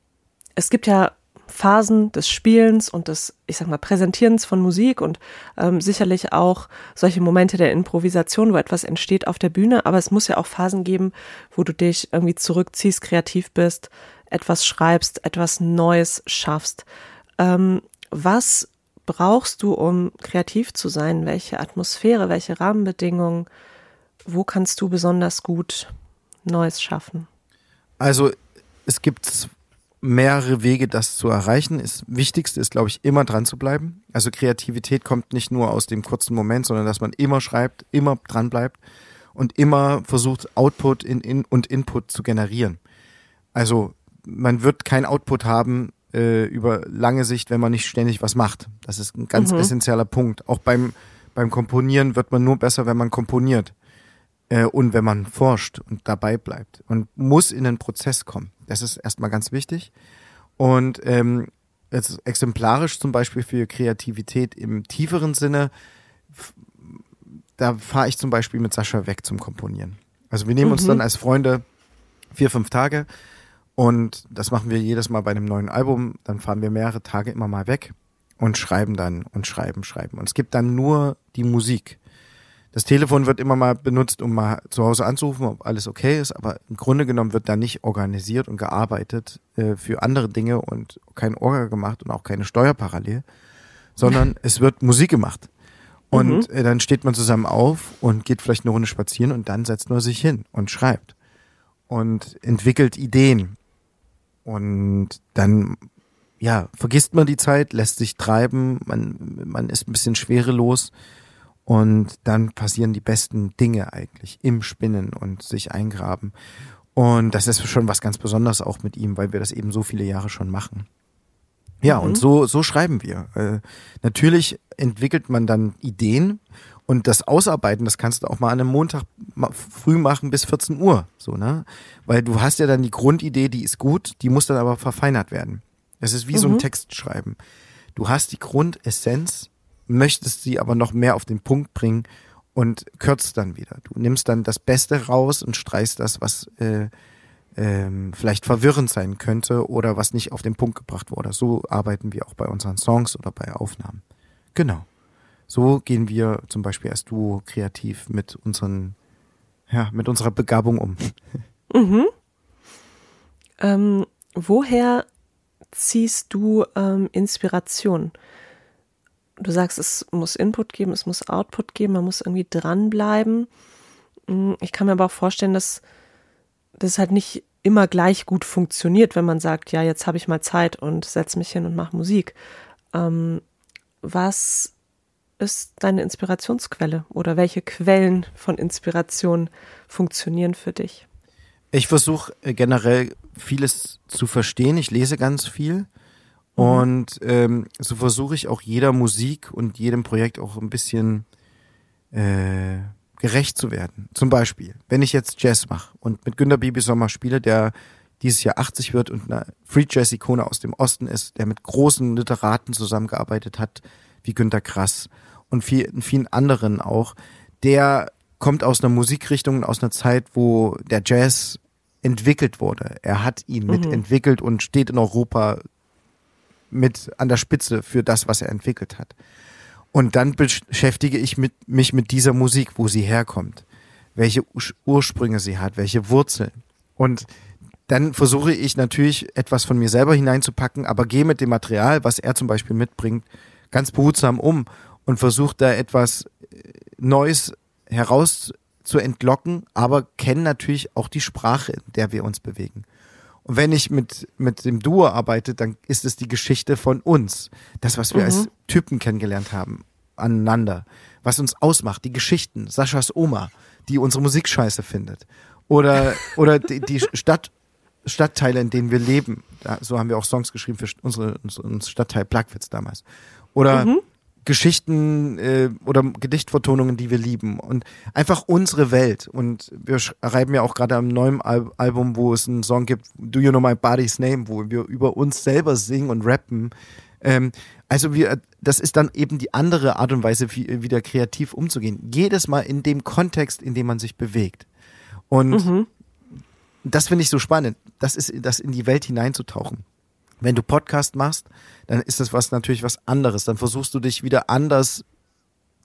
es gibt ja Phasen des Spielens und des, ich sag mal, Präsentierens von Musik und ähm, sicherlich auch solche Momente der Improvisation, wo etwas entsteht auf der Bühne. Aber es muss ja auch Phasen geben, wo du dich irgendwie zurückziehst, kreativ bist, etwas schreibst, etwas Neues schaffst. Ähm, was brauchst du, um kreativ zu sein? Welche Atmosphäre, welche Rahmenbedingungen? Wo kannst du besonders gut Neues schaffen? Also es gibt mehrere Wege, das zu erreichen. Das Wichtigste ist, glaube ich, immer dran zu bleiben. Also Kreativität kommt nicht nur aus dem kurzen Moment, sondern dass man immer schreibt, immer dran bleibt und immer versucht, Output in, in und Input zu generieren. Also man wird kein Output haben äh, über lange Sicht, wenn man nicht ständig was macht. Das ist ein ganz mhm. essentieller Punkt. Auch beim, beim Komponieren wird man nur besser, wenn man komponiert äh, und wenn man forscht und dabei bleibt und muss in den Prozess kommen. Das ist erstmal ganz wichtig. Und ähm, jetzt exemplarisch zum Beispiel für Kreativität im tieferen Sinne, da fahre ich zum Beispiel mit Sascha weg zum Komponieren. Also wir nehmen mhm. uns dann als Freunde vier, fünf Tage und das machen wir jedes Mal bei einem neuen Album. Dann fahren wir mehrere Tage immer mal weg und schreiben dann und schreiben, schreiben. Und es gibt dann nur die Musik. Das Telefon wird immer mal benutzt, um mal zu Hause anzurufen, ob alles okay ist, aber im Grunde genommen wird da nicht organisiert und gearbeitet äh, für andere Dinge und kein Orga gemacht und auch keine Steuer parallel, sondern es wird Musik gemacht. Und mhm. äh, dann steht man zusammen auf und geht vielleicht eine Runde spazieren und dann setzt man sich hin und schreibt und entwickelt Ideen. Und dann, ja, vergisst man die Zeit, lässt sich treiben, man, man ist ein bisschen schwerelos und dann passieren die besten Dinge eigentlich im Spinnen und sich eingraben. Und das ist schon was ganz Besonderes auch mit ihm, weil wir das eben so viele Jahre schon machen. Ja, mhm. und so, so schreiben wir. Äh, natürlich entwickelt man dann Ideen und das Ausarbeiten, das kannst du auch mal an einem Montag früh machen bis 14 Uhr, so, ne? Weil du hast ja dann die Grundidee, die ist gut, die muss dann aber verfeinert werden. Es ist wie mhm. so ein mhm. Text schreiben. Du hast die Grundessenz, möchtest sie aber noch mehr auf den Punkt bringen und kürzt dann wieder. Du nimmst dann das Beste raus und streichst das, was äh, ähm, vielleicht verwirrend sein könnte oder was nicht auf den Punkt gebracht wurde. So arbeiten wir auch bei unseren Songs oder bei Aufnahmen. Genau. So gehen wir zum Beispiel als Duo kreativ mit unseren, ja, mit unserer Begabung um. Mhm. Ähm, woher ziehst du ähm, Inspiration? Du sagst, es muss Input geben, es muss Output geben, man muss irgendwie dranbleiben. Hm, ich kann mir aber auch vorstellen, dass das halt nicht immer gleich gut funktioniert, wenn man sagt, ja, jetzt habe ich mal Zeit und setze mich hin und mache Musik. Ähm, was ist deine Inspirationsquelle oder welche Quellen von Inspiration funktionieren für dich? Ich versuche generell vieles zu verstehen. Ich lese ganz viel. Mhm. Und ähm, so versuche ich auch jeder Musik und jedem Projekt auch ein bisschen äh, gerecht zu werden. Zum Beispiel, wenn ich jetzt Jazz mache und mit Günter Bibi Sommer spiele, der dieses Jahr 80 wird und eine Free Jazz Ikone aus dem Osten ist, der mit großen Literaten zusammengearbeitet hat, wie Günter Krass und vielen, vielen anderen auch, der kommt aus einer Musikrichtung, aus einer Zeit, wo der Jazz entwickelt wurde. Er hat ihn mhm. mitentwickelt und steht in Europa mit an der Spitze für das, was er entwickelt hat. Und dann beschäftige ich mit, mich mit dieser Musik, wo sie herkommt, welche Ursprünge sie hat, welche Wurzeln. Und dann versuche ich natürlich etwas von mir selber hineinzupacken, aber gehe mit dem Material, was er zum Beispiel mitbringt, ganz behutsam um und versuche da etwas äh, Neues heraus zu entlocken, aber kenne natürlich auch die Sprache, in der wir uns bewegen. Und wenn ich mit, mit dem Duo arbeite, dann ist es die Geschichte von uns. Das, was wir mhm. als Typen kennengelernt haben, aneinander. Was uns ausmacht, die Geschichten. Saschas Oma, die unsere Musik scheiße findet. Oder, oder die, die Stadt, Stadtteile, in denen wir leben. Da, so haben wir auch Songs geschrieben für unsere, unseren Stadtteil Plagwitz damals. Oder mhm. Geschichten äh, oder Gedichtvertonungen, die wir lieben und einfach unsere Welt. Und wir schreiben ja auch gerade am neuen Al Album, wo es einen Song gibt, Do You Know My Body's Name, wo wir über uns selber singen und rappen. Ähm, also wir, das ist dann eben die andere Art und Weise, wie, wieder kreativ umzugehen. Jedes Mal in dem Kontext, in dem man sich bewegt. Und mhm. das finde ich so spannend. Das ist, das in die Welt hineinzutauchen. Wenn du Podcast machst, dann ist das was natürlich was anderes. Dann versuchst du dich wieder anders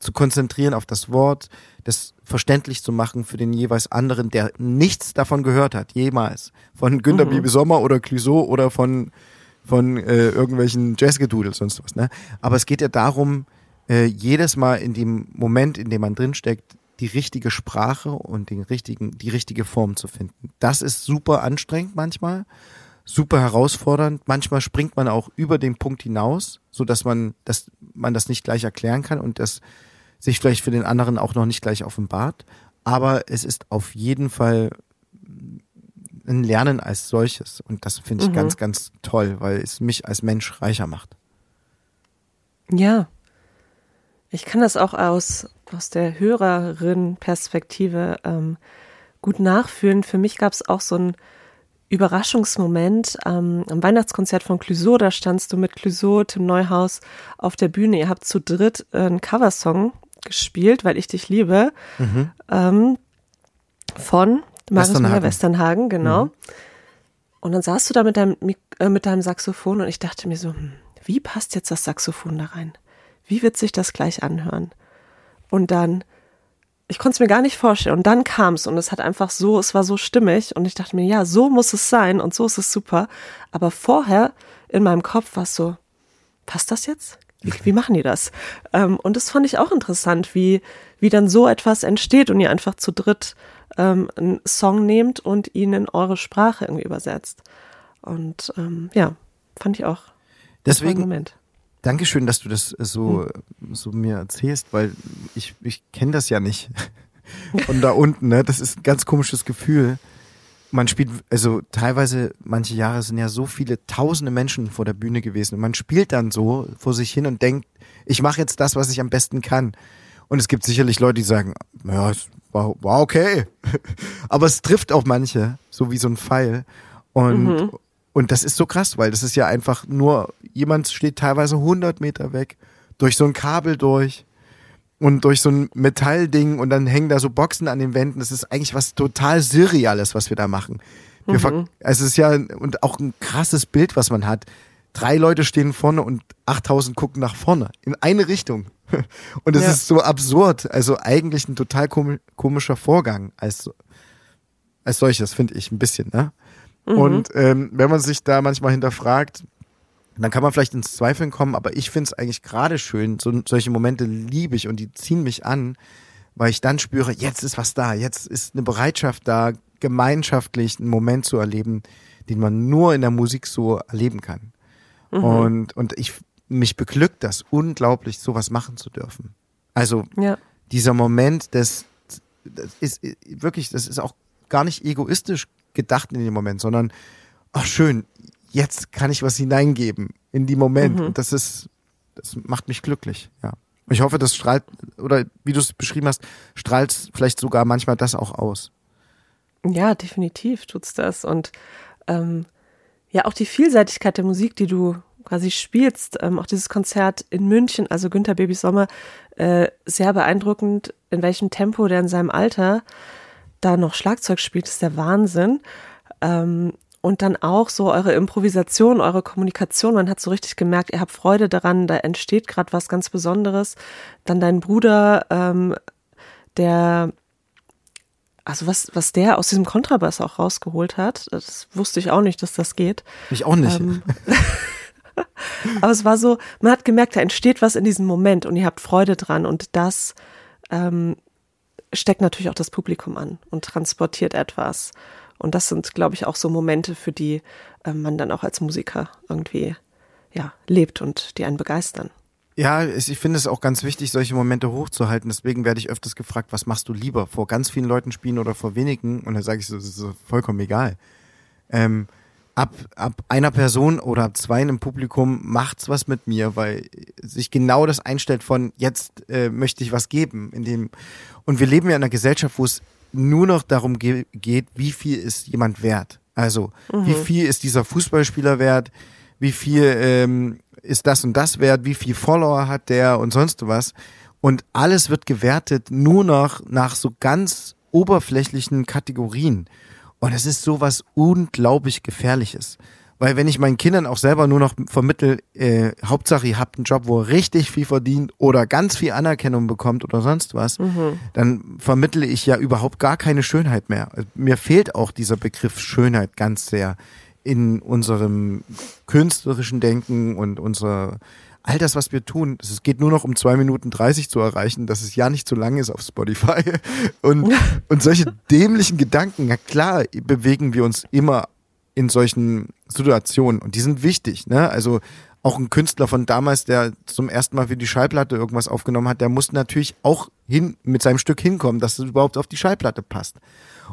zu konzentrieren auf das Wort, das verständlich zu machen für den jeweils anderen, der nichts davon gehört hat, jemals. Von Günter mhm. Bibi Sommer oder Clouseau oder von, von äh, irgendwelchen Jazzgedudels sonst was. Ne? Aber es geht ja darum, äh, jedes Mal in dem Moment, in dem man drinsteckt, die richtige Sprache und den richtigen, die richtige Form zu finden. Das ist super anstrengend manchmal super herausfordernd. Manchmal springt man auch über den Punkt hinaus, so dass man, dass man das nicht gleich erklären kann und das sich vielleicht für den anderen auch noch nicht gleich offenbart. Aber es ist auf jeden Fall ein Lernen als solches. Und das finde ich mhm. ganz, ganz toll, weil es mich als Mensch reicher macht. Ja. Ich kann das auch aus, aus der Hörerin-Perspektive ähm, gut nachfühlen. Für mich gab es auch so ein Überraschungsmoment ähm, am Weihnachtskonzert von Clouseau. Da standst du mit Clouseau, Tim Neuhaus auf der Bühne. Ihr habt zu dritt äh, einen Coversong gespielt, weil ich dich liebe. Mhm. Ähm, von Marius Müller Westernhagen, genau. Mhm. Und dann saßt du da mit deinem, äh, mit deinem Saxophon und ich dachte mir so, hm, wie passt jetzt das Saxophon da rein? Wie wird sich das gleich anhören? Und dann ich konnte es mir gar nicht vorstellen. Und dann kam es und es hat einfach so, es war so stimmig und ich dachte mir, ja, so muss es sein und so ist es super. Aber vorher in meinem Kopf war es so, passt das jetzt? Wie, wie machen die das? Ähm, und das fand ich auch interessant, wie, wie dann so etwas entsteht und ihr einfach zu dritt ähm, einen Song nehmt und ihn in eure Sprache irgendwie übersetzt. Und ähm, ja, fand ich auch. Deswegen, Moment. Dankeschön, dass du das äh, so, hm. so mir erzählst, weil ich, ich kenne das ja nicht von da unten. Ne? Das ist ein ganz komisches Gefühl. man spielt, also teilweise, manche Jahre sind ja so viele tausende Menschen vor der Bühne gewesen. Und man spielt dann so vor sich hin und denkt, ich mache jetzt das, was ich am besten kann. Und es gibt sicherlich Leute, die sagen, ja, es war, war okay. Aber es trifft auch manche, so wie so ein Pfeil. Und, mhm. Und das ist so krass, weil das ist ja einfach nur, jemand steht teilweise 100 Meter weg, durch so ein Kabel durch und durch so ein Metallding und dann hängen da so Boxen an den Wänden. Das ist eigentlich was total Surreales, was wir da machen. Wir mhm. Es ist ja und auch ein krasses Bild, was man hat. Drei Leute stehen vorne und 8000 gucken nach vorne in eine Richtung. Und es ja. ist so absurd. Also eigentlich ein total komischer Vorgang als, als solches, finde ich ein bisschen. Ne? Mhm. Und ähm, wenn man sich da manchmal hinterfragt, dann kann man vielleicht ins Zweifeln kommen, aber ich finde es eigentlich gerade schön. So, solche Momente liebe ich und die ziehen mich an, weil ich dann spüre, jetzt ist was da, jetzt ist eine Bereitschaft da, gemeinschaftlich einen Moment zu erleben, den man nur in der Musik so erleben kann. Mhm. Und, und ich, mich beglückt das unglaublich, sowas machen zu dürfen. Also ja. dieser Moment des, das ist wirklich, das ist auch gar nicht egoistisch gedacht in dem Moment, sondern ach schön, jetzt kann ich was hineingeben in die Moment. Mhm. Und das ist, das macht mich glücklich, ja. Ich hoffe, das strahlt, oder wie du es beschrieben hast, strahlt vielleicht sogar manchmal das auch aus. Ja, definitiv tut's das. Und ähm, ja, auch die Vielseitigkeit der Musik, die du quasi spielst, ähm, auch dieses Konzert in München, also Günther Baby Sommer, äh, sehr beeindruckend, in welchem Tempo der in seinem Alter da noch Schlagzeug spielt, ist der Wahnsinn. Ähm, und dann auch so eure Improvisation, eure Kommunikation. Man hat so richtig gemerkt, ihr habt Freude daran, da entsteht gerade was ganz Besonderes. Dann dein Bruder, ähm, der, also was, was der aus diesem Kontrabass auch rausgeholt hat, das wusste ich auch nicht, dass das geht. Ich auch nicht. Ähm, aber es war so, man hat gemerkt, da entsteht was in diesem Moment und ihr habt Freude dran und das ähm, steckt natürlich auch das Publikum an und transportiert etwas. Und das sind, glaube ich, auch so Momente, für die äh, man dann auch als Musiker irgendwie ja, lebt und die einen begeistern. Ja, ich finde es auch ganz wichtig, solche Momente hochzuhalten. Deswegen werde ich öfters gefragt, was machst du lieber? Vor ganz vielen Leuten spielen oder vor wenigen? Und dann sage ich so, das ist vollkommen egal. Ähm, ab, ab einer Person oder ab zwei im Publikum macht's was mit mir, weil sich genau das einstellt von jetzt äh, möchte ich was geben. In dem und wir leben ja in einer Gesellschaft, wo es nur noch darum ge geht, wie viel ist jemand wert. Also, mhm. wie viel ist dieser Fußballspieler wert? Wie viel ähm, ist das und das wert? Wie viel Follower hat der und sonst was? Und alles wird gewertet nur noch nach so ganz oberflächlichen Kategorien. Und es ist sowas unglaublich Gefährliches. Weil wenn ich meinen Kindern auch selber nur noch vermittel, äh, Hauptsache ihr habt einen Job, wo ihr richtig viel verdient oder ganz viel Anerkennung bekommt oder sonst was, mhm. dann vermittle ich ja überhaupt gar keine Schönheit mehr. Mir fehlt auch dieser Begriff Schönheit ganz sehr in unserem künstlerischen Denken und unserer all das, was wir tun, es geht nur noch um zwei Minuten dreißig zu erreichen, dass es ja nicht zu lang ist auf Spotify. Und, und solche dämlichen Gedanken, na klar, bewegen wir uns immer in solchen Situationen und die sind wichtig, ne? Also auch ein Künstler von damals, der zum ersten Mal für die Schallplatte irgendwas aufgenommen hat, der muss natürlich auch hin mit seinem Stück hinkommen, dass es überhaupt auf die Schallplatte passt.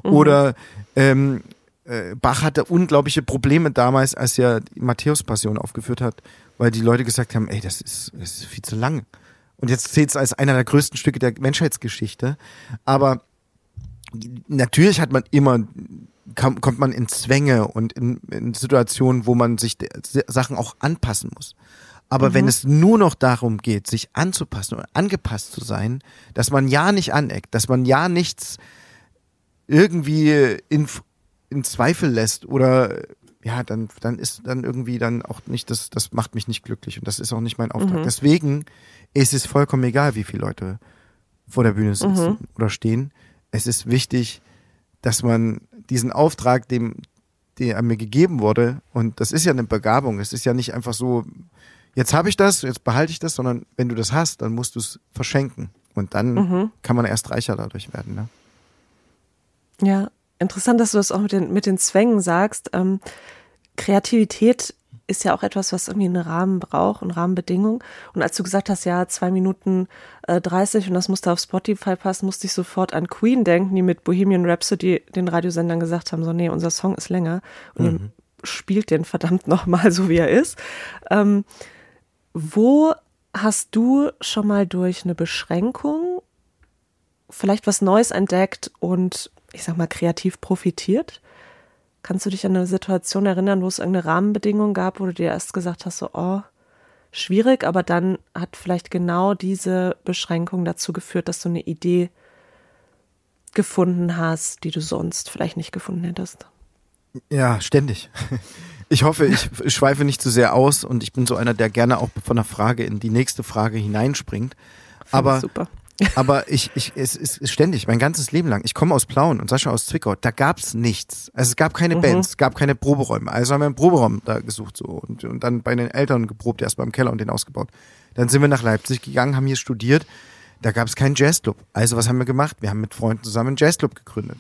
Mhm. Oder ähm, äh, Bach hatte unglaubliche Probleme damals, als er die Matthäus-Passion aufgeführt hat, weil die Leute gesagt haben, ey, das ist, das ist viel zu lang. Und jetzt zählt es als einer der größten Stücke der Menschheitsgeschichte. Aber natürlich hat man immer kam, kommt man in Zwänge und in, in Situationen, wo man sich Sachen auch anpassen muss. Aber mhm. wenn es nur noch darum geht, sich anzupassen und angepasst zu sein, dass man ja nicht aneckt, dass man ja nichts irgendwie in, in Zweifel lässt oder ja, dann, dann ist dann irgendwie dann auch nicht, das, das macht mich nicht glücklich und das ist auch nicht mein Auftrag. Mhm. Deswegen ist es vollkommen egal, wie viele Leute vor der Bühne sitzen mhm. oder stehen. Es ist wichtig, dass man diesen Auftrag, dem, der mir gegeben wurde, und das ist ja eine Begabung, es ist ja nicht einfach so, jetzt habe ich das, jetzt behalte ich das, sondern wenn du das hast, dann musst du es verschenken. Und dann mhm. kann man erst reicher dadurch werden. Ne? Ja, interessant, dass du das auch mit den, mit den Zwängen sagst. Ähm, Kreativität ist ja auch etwas, was irgendwie einen Rahmen braucht und Rahmenbedingungen. Und als du gesagt hast, ja, zwei Minuten äh, 30 und das musste auf Spotify passen, musste ich sofort an Queen denken, die mit Bohemian Rhapsody den Radiosendern gesagt haben, so, nee, unser Song ist länger und mhm. spielt den verdammt nochmal so, wie er ist. Ähm, wo hast du schon mal durch eine Beschränkung vielleicht was Neues entdeckt und ich sag mal kreativ profitiert? Kannst du dich an eine Situation erinnern, wo es irgendeine Rahmenbedingung gab, wo du dir erst gesagt hast, so, oh, schwierig, aber dann hat vielleicht genau diese Beschränkung dazu geführt, dass du eine Idee gefunden hast, die du sonst vielleicht nicht gefunden hättest? Ja, ständig. Ich hoffe, ich schweife nicht zu sehr aus und ich bin so einer, der gerne auch von der Frage in die nächste Frage hineinspringt. Aber super. Aber ich, ich, es ist ständig, mein ganzes Leben lang. Ich komme aus Plauen und Sascha aus Zwickau. Da gab's nichts. Also es gab keine mhm. Bands, es gab keine Proberäume. Also haben wir einen Proberaum da gesucht so und, und dann bei den Eltern geprobt, erst beim Keller und den ausgebaut. Dann sind wir nach Leipzig gegangen, haben hier studiert. Da gab's keinen Jazzclub. Also was haben wir gemacht? Wir haben mit Freunden zusammen einen Jazzclub gegründet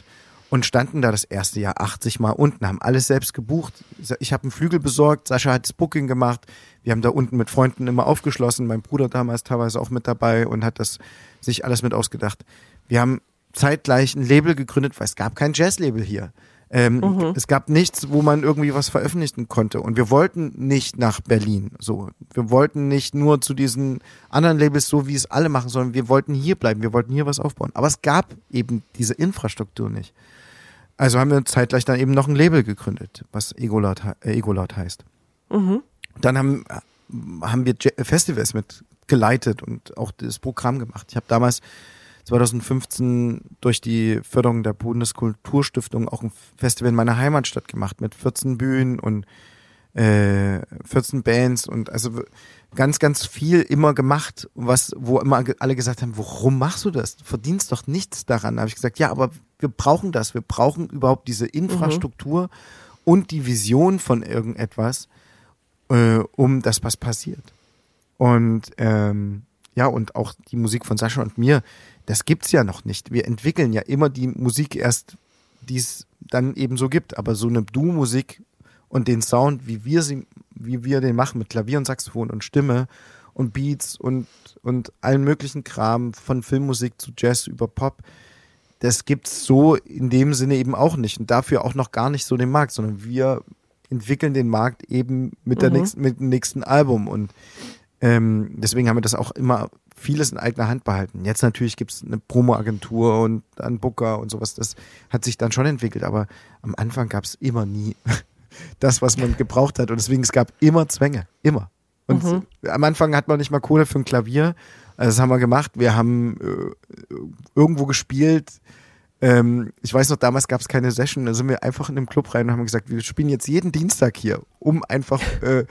und standen da das erste Jahr 80 Mal unten, haben alles selbst gebucht. Ich habe einen Flügel besorgt, Sascha hat das Booking gemacht. Wir haben da unten mit Freunden immer aufgeschlossen, mein Bruder damals teilweise auch mit dabei und hat das sich alles mit ausgedacht. Wir haben zeitgleich ein Label gegründet, weil es gab kein Jazz-Label hier. Ähm, mhm. Es gab nichts, wo man irgendwie was veröffentlichen konnte. Und wir wollten nicht nach Berlin. So, wir wollten nicht nur zu diesen anderen Labels so, wie es alle machen, sondern wir wollten hier bleiben. Wir wollten hier was aufbauen. Aber es gab eben diese Infrastruktur nicht. Also haben wir zeitgleich dann eben noch ein Label gegründet, was Egolot, äh, Egolot heißt. Mhm. Dann haben, haben wir Festivals mit geleitet und auch das Programm gemacht. Ich habe damals 2015 durch die Förderung der Bundeskulturstiftung auch ein Festival in meiner Heimatstadt gemacht mit 14 Bühnen und äh, 14 Bands und also ganz, ganz viel immer gemacht, was, wo immer alle gesagt haben, warum machst du das? Du verdienst doch nichts daran. Da habe ich gesagt, ja, aber wir brauchen das. Wir brauchen überhaupt diese Infrastruktur mhm. und die Vision von irgendetwas, äh, um das, was passiert. Und ähm, ja, und auch die Musik von Sascha und mir, das gibt's ja noch nicht. Wir entwickeln ja immer die Musik erst, die es dann eben so gibt. Aber so eine Du-Musik und den Sound, wie wir sie, wie wir den machen mit Klavier und Saxophon und Stimme und Beats und, und allen möglichen Kram, von Filmmusik zu Jazz über Pop, das gibt's so in dem Sinne eben auch nicht und dafür auch noch gar nicht so den Markt, sondern wir entwickeln den Markt eben mit der mhm. nächsten, mit dem nächsten Album und ähm, deswegen haben wir das auch immer vieles in eigener Hand behalten. Jetzt natürlich gibt's eine Promo-Agentur und einen Booker und sowas. Das hat sich dann schon entwickelt, aber am Anfang gab's immer nie das, was man gebraucht hat. Und deswegen, es gab immer Zwänge. Immer. Und mhm. am Anfang hat man nicht mal Kohle für ein Klavier. Also das haben wir gemacht. Wir haben äh, irgendwo gespielt. Ähm, ich weiß noch, damals gab es keine Session. Da sind wir einfach in den Club rein und haben gesagt, wir spielen jetzt jeden Dienstag hier, um einfach, äh,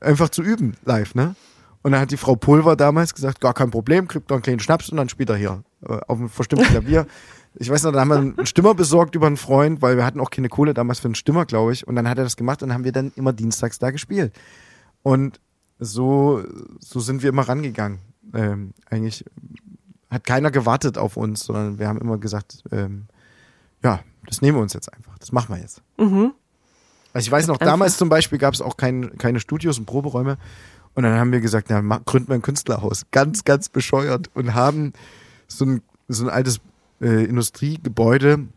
einfach zu üben live, ne? Und dann hat die Frau Pulver damals gesagt, gar kein Problem, kriegt noch einen kleinen Schnaps und dann spielt er hier auf einem bestimmten Klavier. Ich weiß noch, da haben wir einen Stimmer besorgt über einen Freund, weil wir hatten auch keine Kohle damals für einen Stimmer, glaube ich. Und dann hat er das gemacht und dann haben wir dann immer dienstags da gespielt. Und so, so sind wir immer rangegangen. Ähm, eigentlich hat keiner gewartet auf uns, sondern wir haben immer gesagt, ähm, ja, das nehmen wir uns jetzt einfach. Das machen wir jetzt. Mhm. Also ich weiß noch, damals zum Beispiel gab es auch kein, keine Studios und Proberäume. Und dann haben wir gesagt, na, gründen wir ein Künstlerhaus. Ganz, ganz bescheuert. Und haben so ein, so ein altes äh, Industriegebäude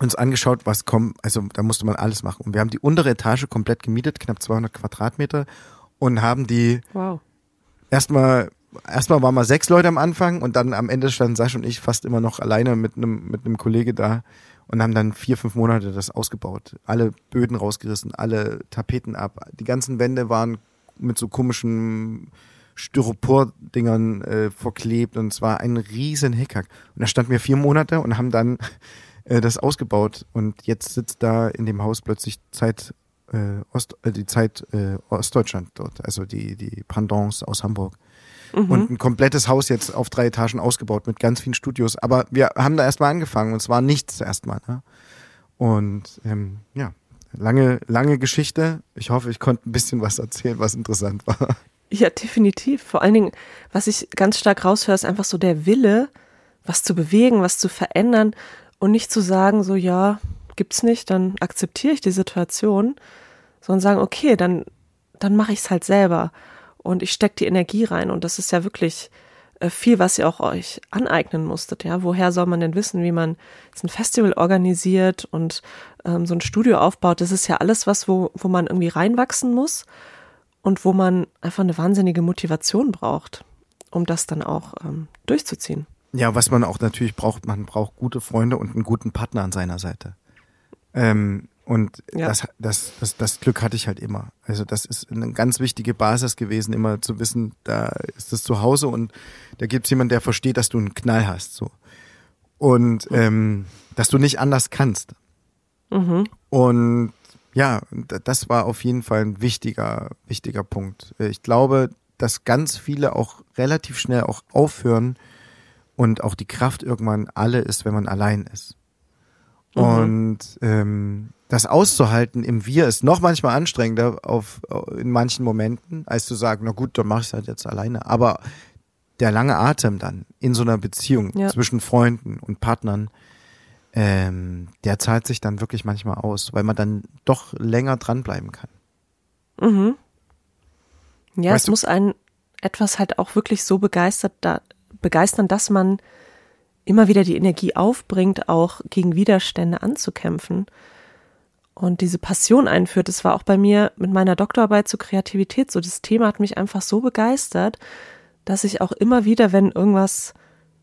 uns angeschaut, was kommt. Also da musste man alles machen. Und wir haben die untere Etage komplett gemietet, knapp 200 Quadratmeter, und haben die wow. erstmal erstmal waren wir sechs Leute am Anfang und dann am Ende standen Sascha und ich fast immer noch alleine mit einem mit einem Kollege da und haben dann vier fünf Monate das ausgebaut. Alle Böden rausgerissen, alle Tapeten ab, die ganzen Wände waren mit so komischen Styropor-Dingern äh, verklebt und es war ein riesen Hickhack. Und da standen wir vier Monate und haben dann äh, das ausgebaut und jetzt sitzt da in dem Haus plötzlich Zeit äh, Ost, äh, die Zeit äh, Ostdeutschland dort, also die die Pendants aus Hamburg. Mhm. Und ein komplettes Haus jetzt auf drei Etagen ausgebaut mit ganz vielen Studios. Aber wir haben da erstmal angefangen und es war nichts erstmal. Ne? Und ähm, ja, lange, lange Geschichte. Ich hoffe, ich konnte ein bisschen was erzählen, was interessant war. Ja, definitiv. Vor allen Dingen, was ich ganz stark raushöre, ist einfach so der Wille, was zu bewegen, was zu verändern und nicht zu sagen, so ja, gibt's nicht, dann akzeptiere ich die Situation, sondern sagen, okay, dann dann mache ich es halt selber und ich stecke die Energie rein und das ist ja wirklich äh, viel, was ihr auch euch aneignen musstet. Ja, woher soll man denn wissen, wie man ein Festival organisiert und ähm, so ein Studio aufbaut? Das ist ja alles was, wo, wo man irgendwie reinwachsen muss und wo man einfach eine wahnsinnige Motivation braucht, um das dann auch ähm, durchzuziehen. Ja, was man auch natürlich braucht, man braucht gute Freunde und einen guten Partner an seiner Seite. Ähm, und ja. das, das, das, das Glück hatte ich halt immer. Also das ist eine ganz wichtige Basis gewesen, immer zu wissen, da ist das zu Hause und da gibt es jemanden, der versteht, dass du einen Knall hast. so Und ähm, dass du nicht anders kannst. Mhm. Und ja, das war auf jeden Fall ein wichtiger, wichtiger Punkt. Ich glaube, dass ganz viele auch relativ schnell auch aufhören und auch die Kraft irgendwann alle ist, wenn man allein ist. Mhm. Und ähm, das auszuhalten im Wir ist noch manchmal anstrengender auf, in manchen Momenten, als zu sagen, na gut, dann mach ich es halt jetzt alleine. Aber der lange Atem dann in so einer Beziehung ja. zwischen Freunden und Partnern, ähm, der zahlt sich dann wirklich manchmal aus, weil man dann doch länger dranbleiben kann. Mhm. Ja, weißt es du? muss einen etwas halt auch wirklich so begeistert, da, begeistern, dass man immer wieder die Energie aufbringt, auch gegen Widerstände anzukämpfen und diese Passion einführt. Das war auch bei mir mit meiner Doktorarbeit zur Kreativität so. Das Thema hat mich einfach so begeistert, dass ich auch immer wieder, wenn irgendwas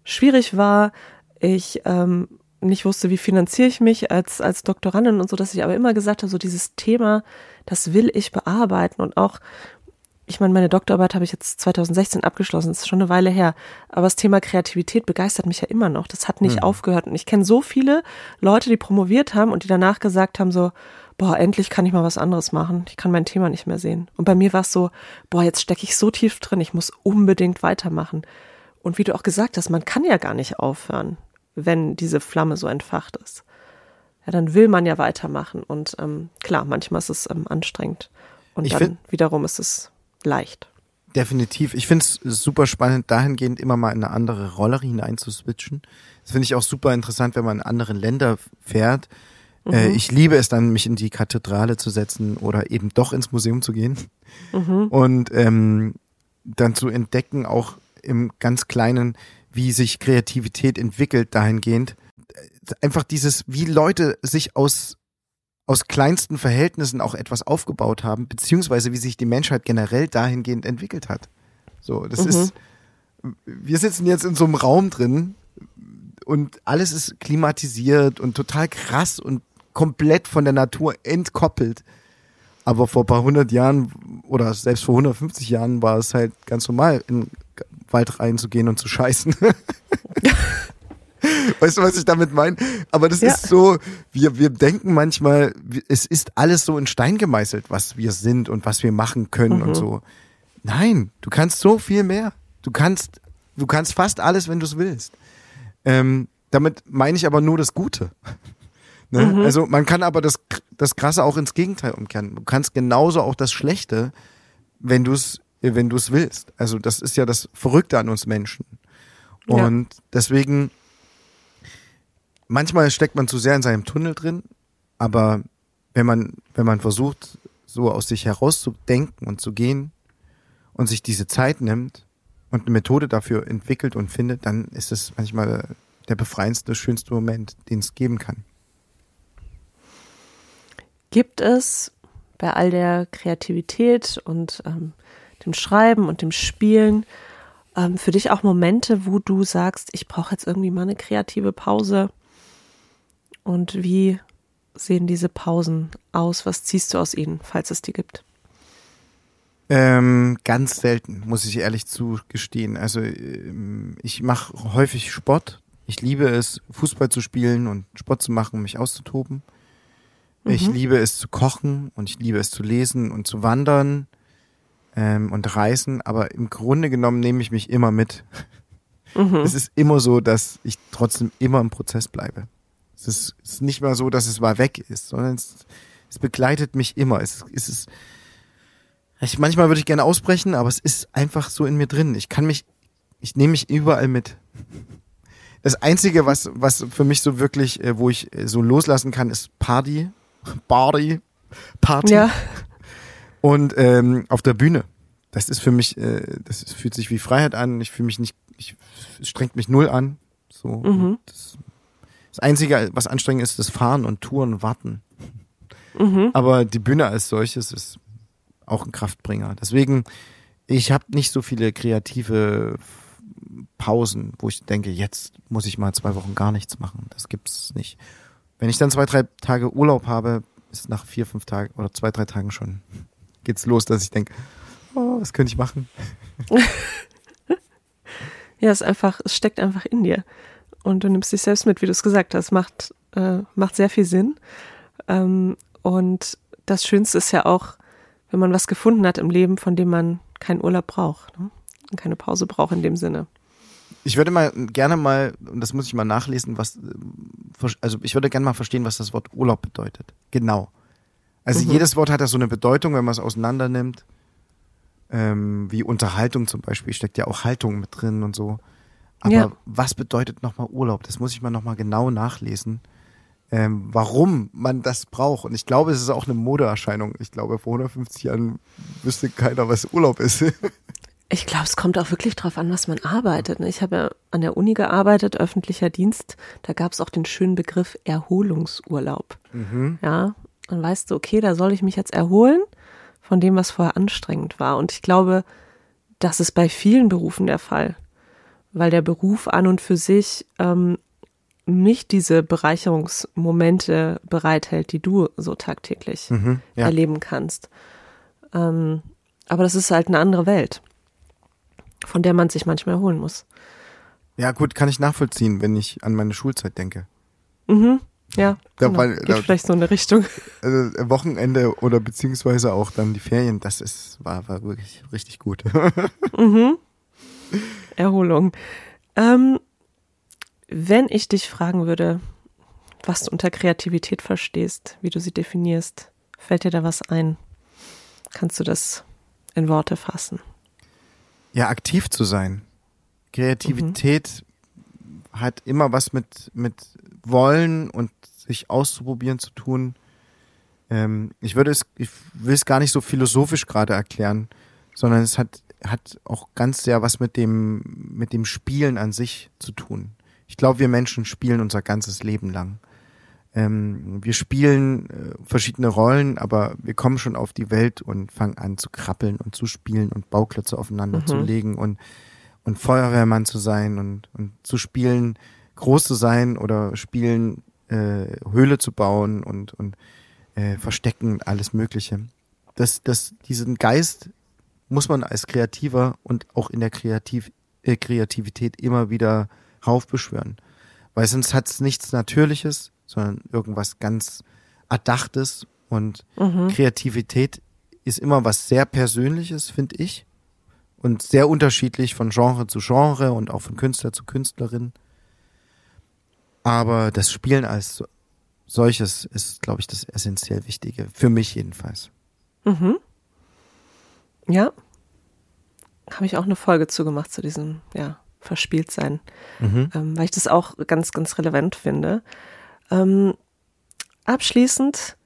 schwierig war, ich ähm, nicht wusste, wie finanziere ich mich als, als Doktorandin und so, dass ich aber immer gesagt habe, so dieses Thema, das will ich bearbeiten und auch ich meine, meine Doktorarbeit habe ich jetzt 2016 abgeschlossen, das ist schon eine Weile her. Aber das Thema Kreativität begeistert mich ja immer noch. Das hat nicht mhm. aufgehört. Und ich kenne so viele Leute, die promoviert haben und die danach gesagt haben, so, boah, endlich kann ich mal was anderes machen. Ich kann mein Thema nicht mehr sehen. Und bei mir war es so, boah, jetzt stecke ich so tief drin, ich muss unbedingt weitermachen. Und wie du auch gesagt hast, man kann ja gar nicht aufhören, wenn diese Flamme so entfacht ist. Ja, dann will man ja weitermachen. Und ähm, klar, manchmal ist es ähm, anstrengend. Und ich dann wiederum ist es leicht. Definitiv. Ich finde es super spannend, dahingehend immer mal in eine andere Rolle hinein zu switchen. Das finde ich auch super interessant, wenn man in andere Länder fährt. Äh, mhm. ich liebe es dann, mich in die Kathedrale zu setzen oder eben doch ins Museum zu gehen. Mhm. Und ähm, dann zu entdecken, auch im ganz Kleinen, wie sich Kreativität entwickelt dahingehend. Einfach dieses, wie Leute sich aus aus kleinsten Verhältnissen auch etwas aufgebaut haben, beziehungsweise wie sich die Menschheit generell dahingehend entwickelt hat. So, das mhm. ist, wir sitzen jetzt in so einem Raum drin und alles ist klimatisiert und total krass und komplett von der Natur entkoppelt. Aber vor ein paar hundert Jahren oder selbst vor 150 Jahren war es halt ganz normal, in den Wald reinzugehen und zu scheißen. Weißt du, was ich damit meine? Aber das ja. ist so, wir, wir denken manchmal, es ist alles so in Stein gemeißelt, was wir sind und was wir machen können mhm. und so. Nein, du kannst so viel mehr. Du kannst, du kannst fast alles, wenn du es willst. Ähm, damit meine ich aber nur das Gute. Ne? mhm. Also man kann aber das, das Krasse auch ins Gegenteil umkehren. Du kannst genauso auch das Schlechte, wenn du es wenn du es willst. Also das ist ja das Verrückte an uns Menschen. Und ja. deswegen manchmal steckt man zu sehr in seinem Tunnel drin, aber wenn man, wenn man versucht, so aus sich herauszudenken und zu gehen und sich diese Zeit nimmt und eine Methode dafür entwickelt und findet, dann ist es manchmal der befreiendste, schönste Moment, den es geben kann. Gibt es bei all der Kreativität und ähm, dem Schreiben und dem Spielen ähm, für dich auch Momente, wo du sagst, ich brauche jetzt irgendwie mal eine kreative Pause? Und wie sehen diese Pausen aus? Was ziehst du aus ihnen, falls es die gibt? Ähm, ganz selten, muss ich ehrlich zugestehen. Also ähm, ich mache häufig Sport. Ich liebe es, Fußball zu spielen und Sport zu machen, mich auszutoben. Mhm. Ich liebe es zu kochen und ich liebe es zu lesen und zu wandern ähm, und reisen. Aber im Grunde genommen nehme ich mich immer mit. Mhm. Es ist immer so, dass ich trotzdem immer im Prozess bleibe. Es ist, ist nicht mal so, dass es mal weg ist, sondern es, es begleitet mich immer. Es, es ist, ich, manchmal würde ich gerne ausbrechen, aber es ist einfach so in mir drin. Ich kann mich, ich nehme mich überall mit. Das einzige, was, was für mich so wirklich, äh, wo ich äh, so loslassen kann, ist Party, Party, Party. Ja. Und ähm, auf der Bühne. Das ist für mich, äh, das ist, fühlt sich wie Freiheit an. Ich fühle mich nicht, ich, es strengt mich null an. So. Mhm. Das, das Einzige, was anstrengend ist, das Fahren und Touren und Warten. Mhm. Aber die Bühne als solches ist auch ein Kraftbringer. Deswegen, ich habe nicht so viele kreative Pausen, wo ich denke, jetzt muss ich mal zwei Wochen gar nichts machen. Das gibt's nicht. Wenn ich dann zwei, drei Tage Urlaub habe, ist nach vier, fünf Tagen oder zwei, drei Tagen schon geht's los, dass ich denke, oh, was könnte ich machen? Ja, es einfach, es steckt einfach in dir. Und du nimmst dich selbst mit, wie du es gesagt hast. Macht, äh, macht sehr viel Sinn. Ähm, und das Schönste ist ja auch, wenn man was gefunden hat im Leben, von dem man keinen Urlaub braucht. Ne? Und keine Pause braucht in dem Sinne. Ich würde mal gerne mal, und das muss ich mal nachlesen, was, also ich würde gerne mal verstehen, was das Wort Urlaub bedeutet. Genau. Also Mhm. jedes Wort hat ja so eine Bedeutung, wenn man es auseinander nimmt. Ähm, wie Unterhaltung zum Beispiel, steckt ja auch Haltung mit drin und so. Aber Ja. was bedeutet nochmal Urlaub? Das muss ich mal nochmal genau nachlesen. Ähm, warum man das braucht. Und ich glaube, es ist auch eine Modeerscheinung. Ich glaube, vor 150 Jahren wüsste keiner, was Urlaub ist. Ich glaube, es kommt auch wirklich drauf an, was man arbeitet. ne? Ich habe ja an der Uni gearbeitet, öffentlicher Dienst. Da gab es auch den schönen Begriff Erholungsurlaub. Ja, dann weißt du, okay, da soll ich mich jetzt erholen von dem, was vorher anstrengend war. Und ich glaube, das ist bei vielen Berufen der Fall, weil der Beruf an und für sich ähm, nicht diese Bereicherungsmomente bereithält, die du so tagtäglich Mhm, ja. erleben kannst. Ähm, aber das ist halt eine andere Welt, von der man sich manchmal erholen muss. Ja, gut, kann ich nachvollziehen, wenn ich an meine Schulzeit denke. Mhm. Ja, Da genau. war- geht da- vielleicht so in eine Richtung. Also Wochenende oder beziehungsweise auch dann die Ferien, das ist, war, war wirklich richtig gut. Mhm. Erholung. Ähm, wenn ich dich fragen würde, was du unter Kreativität verstehst, wie du sie definierst, fällt dir da was ein? Kannst du das in Worte fassen? Ja, aktiv zu sein. Kreativität hat immer was mit, mit Wollen und sich auszuprobieren zu tun. Ähm, ich würde es, ich will es gar nicht so philosophisch gerade erklären, sondern es hat, hat auch ganz sehr was mit dem, mit dem Spielen an sich zu tun. Ich glaube, wir Menschen spielen unser ganzes Leben lang. Ähm, wir spielen äh, verschiedene Rollen, aber wir kommen schon auf die Welt und fangen an zu krabbeln und zu spielen und Bauklötze aufeinander Mhm. zu legen und, und Feuerwehrmann zu sein und, und zu spielen, groß zu sein oder spielen, äh, Höhle zu bauen und, und äh, verstecken und alles Mögliche. Das, das, diesen Geist muss man als Kreativer und auch in der Kreativ äh, Kreativität immer wieder raufbeschwören. Weil sonst hat es nichts Natürliches, sondern irgendwas ganz Erdachtes. Und Mhm. Kreativität ist immer was sehr Persönliches, finde ich. Und sehr unterschiedlich von Genre zu Genre und auch von Künstler zu Künstlerin. Aber das Spielen als so- solches ist, glaube ich, das essentiell Wichtige. Für mich jedenfalls. Mhm. Ja. Habe ich auch eine Folge zugemacht zu diesem, ja, Verspieltsein, Mhm. ähm, weil ich das auch ganz, ganz relevant finde. Ähm, abschließend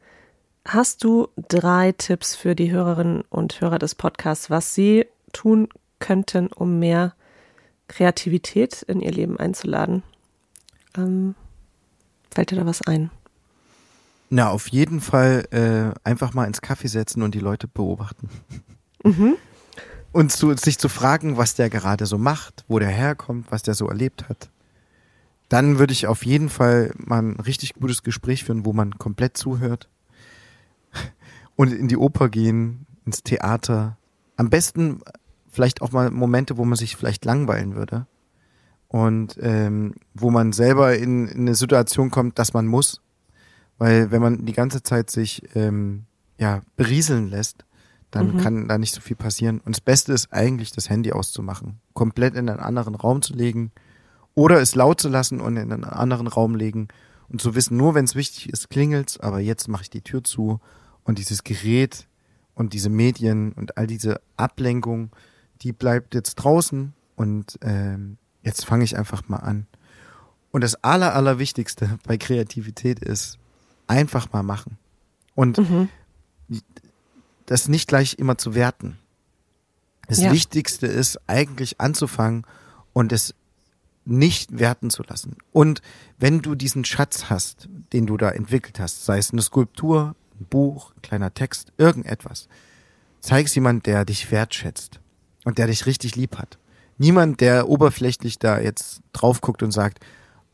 hast du drei Tipps für die Hörerinnen und Hörer des Podcasts, was sie tun könnten, um mehr Kreativität in ihr Leben einzuladen. Ähm, fällt dir da was ein? Na, auf jeden Fall äh, einfach mal ins Kaffee setzen und die Leute beobachten. Mhm. Und zu, sich zu fragen, was der gerade so macht, wo der herkommt, was der so erlebt hat. Dann würde ich auf jeden Fall mal ein richtig gutes Gespräch führen, wo man komplett zuhört. Und in die Oper gehen, ins Theater. Am besten vielleicht auch mal Momente, wo man sich vielleicht langweilen würde. Und ähm, wo man selber in, in eine Situation kommt, dass man muss. Weil wenn man die ganze Zeit sich ähm, ja, berieseln lässt, dann Mhm. kann da nicht so viel passieren. Und das Beste ist eigentlich, das Handy auszumachen, komplett in einen anderen Raum zu legen oder es laut zu lassen und in einen anderen Raum legen und zu wissen, nur wenn es wichtig ist, klingelt's, aber jetzt mache ich die Tür zu und dieses Gerät und diese Medien und all diese Ablenkung, die bleibt jetzt draußen und ähm, jetzt fange ich einfach mal an. Und das Aller, Allerwichtigste bei Kreativität ist einfach mal machen. Und Mhm. das nicht gleich immer zu werten. Das Ja. Wichtigste ist eigentlich anzufangen und es nicht werten zu lassen. Und wenn du diesen Schatz hast, den du da entwickelt hast, sei es eine Skulptur, ein Buch, ein kleiner Text, irgendetwas, zeig es jemand, der dich wertschätzt und der dich richtig lieb hat. Niemand, der oberflächlich da jetzt drauf guckt und sagt,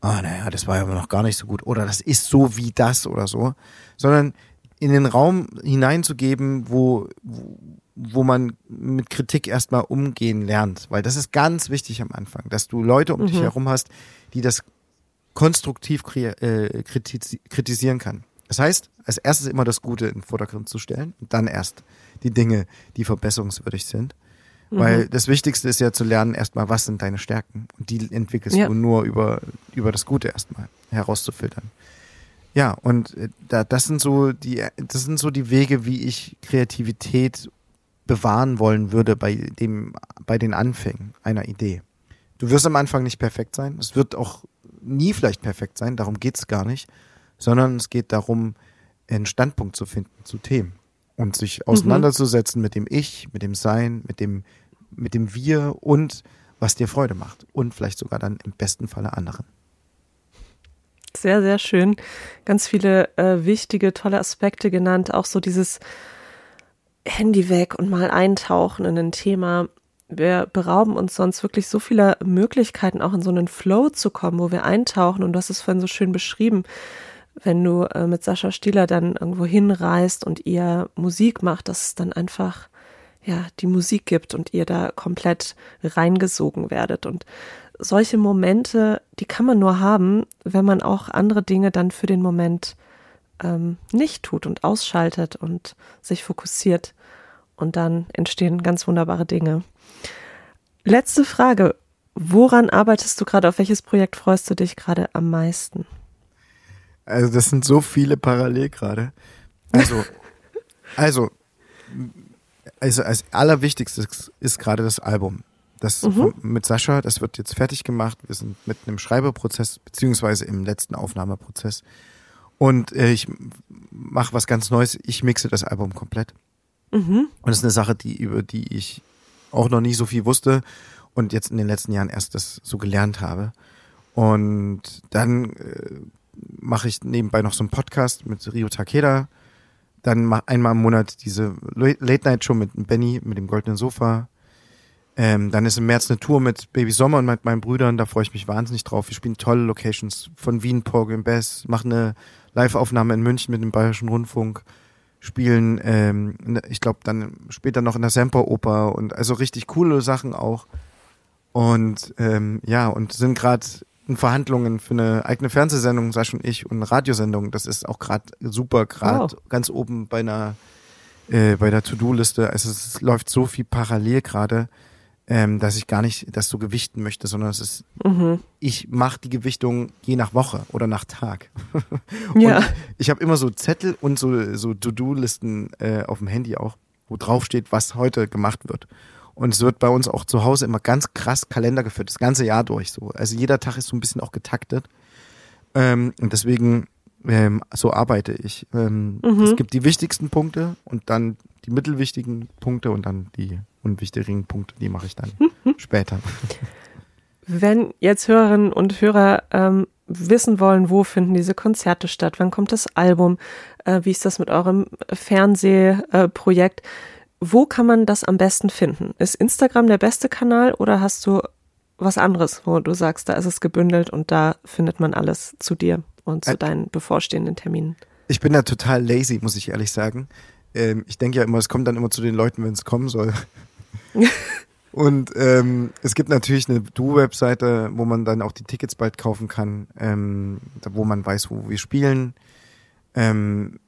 ah, naja, das war ja noch gar nicht so gut oder das ist so wie das oder so, sondern in den Raum hineinzugeben, wo, wo, wo man mit Kritik erstmal umgehen lernt, weil das ist ganz wichtig am Anfang, dass du Leute um dich herum hast, die das konstruktiv äh, kritiz kritisieren kann. Das heißt, als erstes immer das Gute in den Vordergrund zu stellen und dann erst die Dinge, die verbesserungswürdig sind. Weil das Wichtigste ist ja zu lernen, erstmal, was sind deine Stärken? Und die entwickelst Ja. du nur über, über das Gute erstmal herauszufiltern. Ja, und äh, da, das sind so die, das sind so die Wege, wie ich Kreativität bewahren wollen würde bei dem, bei den Anfängen einer Idee. Du wirst am Anfang nicht perfekt sein. Es wird auch nie vielleicht perfekt sein. Darum geht's gar nicht. Sondern es geht darum, einen Standpunkt zu finden zu Themen und sich auseinanderzusetzen mit dem Ich, mit dem Sein, mit dem, mit dem Wir und was dir Freude macht. Und vielleicht sogar dann im besten Falle anderen. Sehr, sehr schön. Ganz viele äh, wichtige, tolle Aspekte genannt. Auch so dieses Handy weg und mal eintauchen in ein Thema. Wir berauben uns sonst wirklich so vieler Möglichkeiten, auch in so einen Flow zu kommen, wo wir eintauchen. Und du hast es vorhin so schön beschrieben. Wenn du äh, mit Sascha Stieler dann irgendwo hinreist und ihr Musik macht, dass es dann einfach ja die Musik gibt und ihr da komplett reingesogen werdet. Und solche Momente, die kann man nur haben, wenn man auch andere Dinge dann für den Moment ähm, nicht tut und ausschaltet und sich fokussiert. Und dann entstehen ganz wunderbare Dinge. Letzte Frage. Woran arbeitest du gerade? Auf welches Projekt freust du dich gerade am meisten? Also das sind so viele parallel gerade. Also, also, also als allerwichtigstes ist gerade das Album. Das vom, mit Sascha, das wird jetzt fertig gemacht. Wir sind mitten im Schreiberprozess, beziehungsweise im letzten Aufnahmeprozess. Und äh, ich mache was ganz Neues. Ich mixe das Album komplett. Und das ist eine Sache, die, über die ich auch noch nie so viel wusste und jetzt in den letzten Jahren erst das so gelernt habe. Und dann äh, mache ich nebenbei noch so einen Podcast mit Rio Takeda. Dann einmal im Monat diese Late-Night-Show mit Benny, mit dem goldenen Sofa. Ähm, dann ist im März eine Tour mit Baby Sommer und mit meinen Brüdern. Da freue ich mich wahnsinnig drauf. Wir spielen tolle Locations von Wien, Porgy und Bess, machen eine Live-Aufnahme in München mit dem Bayerischen Rundfunk, spielen, ähm, ne- ich glaube, dann später noch in der Semperoper und also richtig coole Sachen auch. Und ähm, ja, und sind gerade in Verhandlungen für eine eigene Fernsehsendung, Sascha und ich, und eine Radiosendung. Das ist auch gerade super, gerade Wow. ganz oben bei einer äh, bei der To-Do-Liste. Also es läuft so viel parallel gerade, ähm, dass ich gar nicht das so gewichten möchte, sondern es ist, ich mache die Gewichtung je nach Woche oder nach Tag. Ja. Ich habe immer so Zettel und so, so To-Do-Listen äh, auf dem Handy auch, wo drauf steht, was heute gemacht wird. Und es wird bei uns auch zu Hause immer ganz krass Kalender geführt, das ganze Jahr durch so. Also jeder Tag ist so ein bisschen auch getaktet. Ähm, und deswegen, ähm, so arbeite ich. Ähm, Es gibt die wichtigsten Punkte und dann die mittelwichtigen Punkte und dann die unwichtigen Punkte, die mache ich dann später. Wenn jetzt Hörerinnen und Hörer ähm, wissen wollen, wo finden diese Konzerte statt, wann kommt das Album, äh, wie ist das mit eurem Fernsehprojekt, äh, wo kann man das am besten finden? Ist Instagram der beste Kanal oder hast du was anderes, wo du sagst, da ist es gebündelt und da findet man alles zu dir und zu Ä- deinen bevorstehenden Terminen? Ich bin da total lazy, muss ich ehrlich sagen. Ähm, ich denke ja immer, es kommt dann immer zu den Leuten, wenn es kommen soll. Und ähm, es gibt natürlich eine Du-Webseite, wo man dann auch die Tickets bald kaufen kann, ähm, wo man weiß, wo wir spielen. Ähm,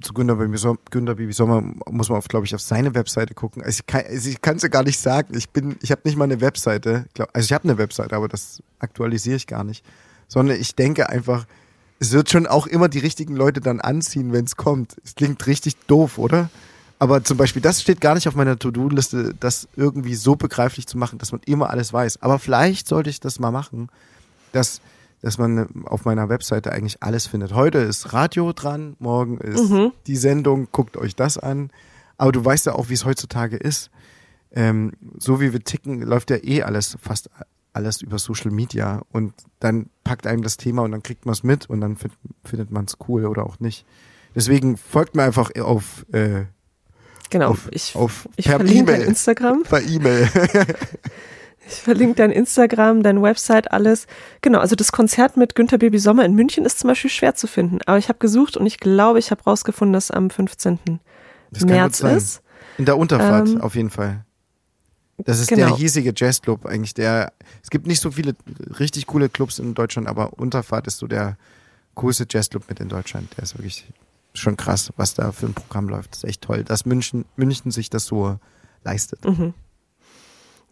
zu Günter Baby, Som Günter Sommer muss man, glaube ich, auf seine Webseite gucken. Also ich kann also es ja gar nicht sagen. Ich bin, ich habe nicht mal eine Webseite. Glaub, also ich habe eine Webseite, aber das aktualisiere ich gar nicht. Sondern ich denke einfach, es wird schon auch immer die richtigen Leute dann anziehen, wenn es kommt. Es klingt richtig doof, oder? Aber zum Beispiel, das steht gar nicht auf meiner To-Do-Liste, das irgendwie so begreiflich zu machen, dass man immer alles weiß. Aber vielleicht sollte ich das mal machen, dass dass man auf meiner Webseite eigentlich alles findet. Heute ist Radio dran, morgen ist mhm. die Sendung, guckt euch das an. Aber du weißt ja auch, wie es heutzutage ist. Ähm, so wie wir ticken, läuft ja eh alles, fast alles über Social Media und dann packt einem das Thema und dann kriegt man es mit und dann find, findet man es cool oder auch nicht. Deswegen folgt mir einfach auf äh, Genau, auf, ich, auf ich verlinke dein Instagram. Per E-Mail. ich verlinke dein Instagram, deine Website, alles. Genau, also das Konzert mit Günter Baby Sommer in München ist zum Beispiel schwer zu finden. Aber ich habe gesucht und ich glaube, ich habe rausgefunden, dass am 15. Das März ist. In der Unterfahrt, ähm, auf jeden Fall. Das ist genau. der hiesige Jazzclub eigentlich. Der, es gibt nicht so viele richtig coole Clubs in Deutschland, aber Unterfahrt ist so der coolste Jazzclub mit in Deutschland. Der ist wirklich schon krass, was da für ein Programm läuft. Das ist echt toll, dass München, München sich das so leistet. Mhm.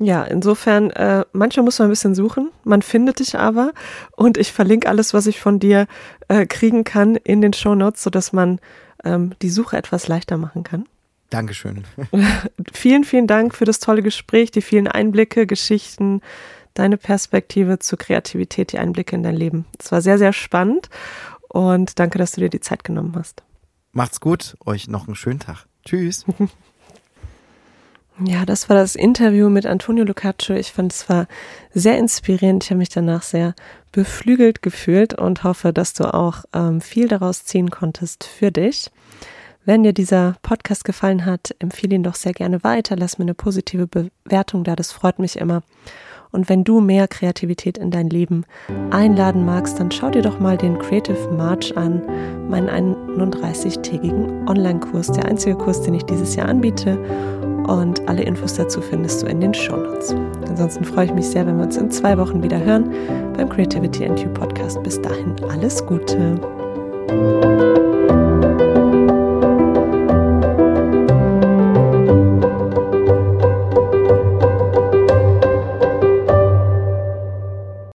Ja, insofern, äh, manchmal muss man ein bisschen suchen, man findet dich aber und ich verlinke alles, was ich von dir äh, kriegen kann in den Show Notes, sodass man ähm, die Suche etwas leichter machen kann. Dankeschön. vielen, vielen Dank für das tolle Gespräch, die vielen Einblicke, Geschichten, deine Perspektive zur Kreativität, die Einblicke in dein Leben. Es war sehr, sehr spannend und danke, dass du dir die Zeit genommen hast. Macht's gut, euch noch einen schönen Tag. Tschüss. Ja, das war das Interview mit Antonio Lucaccio. Ich fand es war sehr inspirierend. Ich habe mich danach sehr beflügelt gefühlt und hoffe, dass du auch ähm, viel daraus ziehen konntest für dich. Wenn dir dieser Podcast gefallen hat, empfehle ihn doch sehr gerne weiter. Lass mir eine positive Bewertung da. Das freut mich immer. Und wenn du mehr Kreativität in dein Leben einladen magst, dann schau dir doch mal den Creative March an, meinen 31-tägigen Online-Kurs, der einzige Kurs, den ich dieses Jahr anbiete. Und alle Infos dazu findest du in den Show Notes. Ansonsten freue ich mich sehr, wenn wir uns in zwei Wochen wieder hören beim Creativity and You Podcast. Bis dahin alles Gute.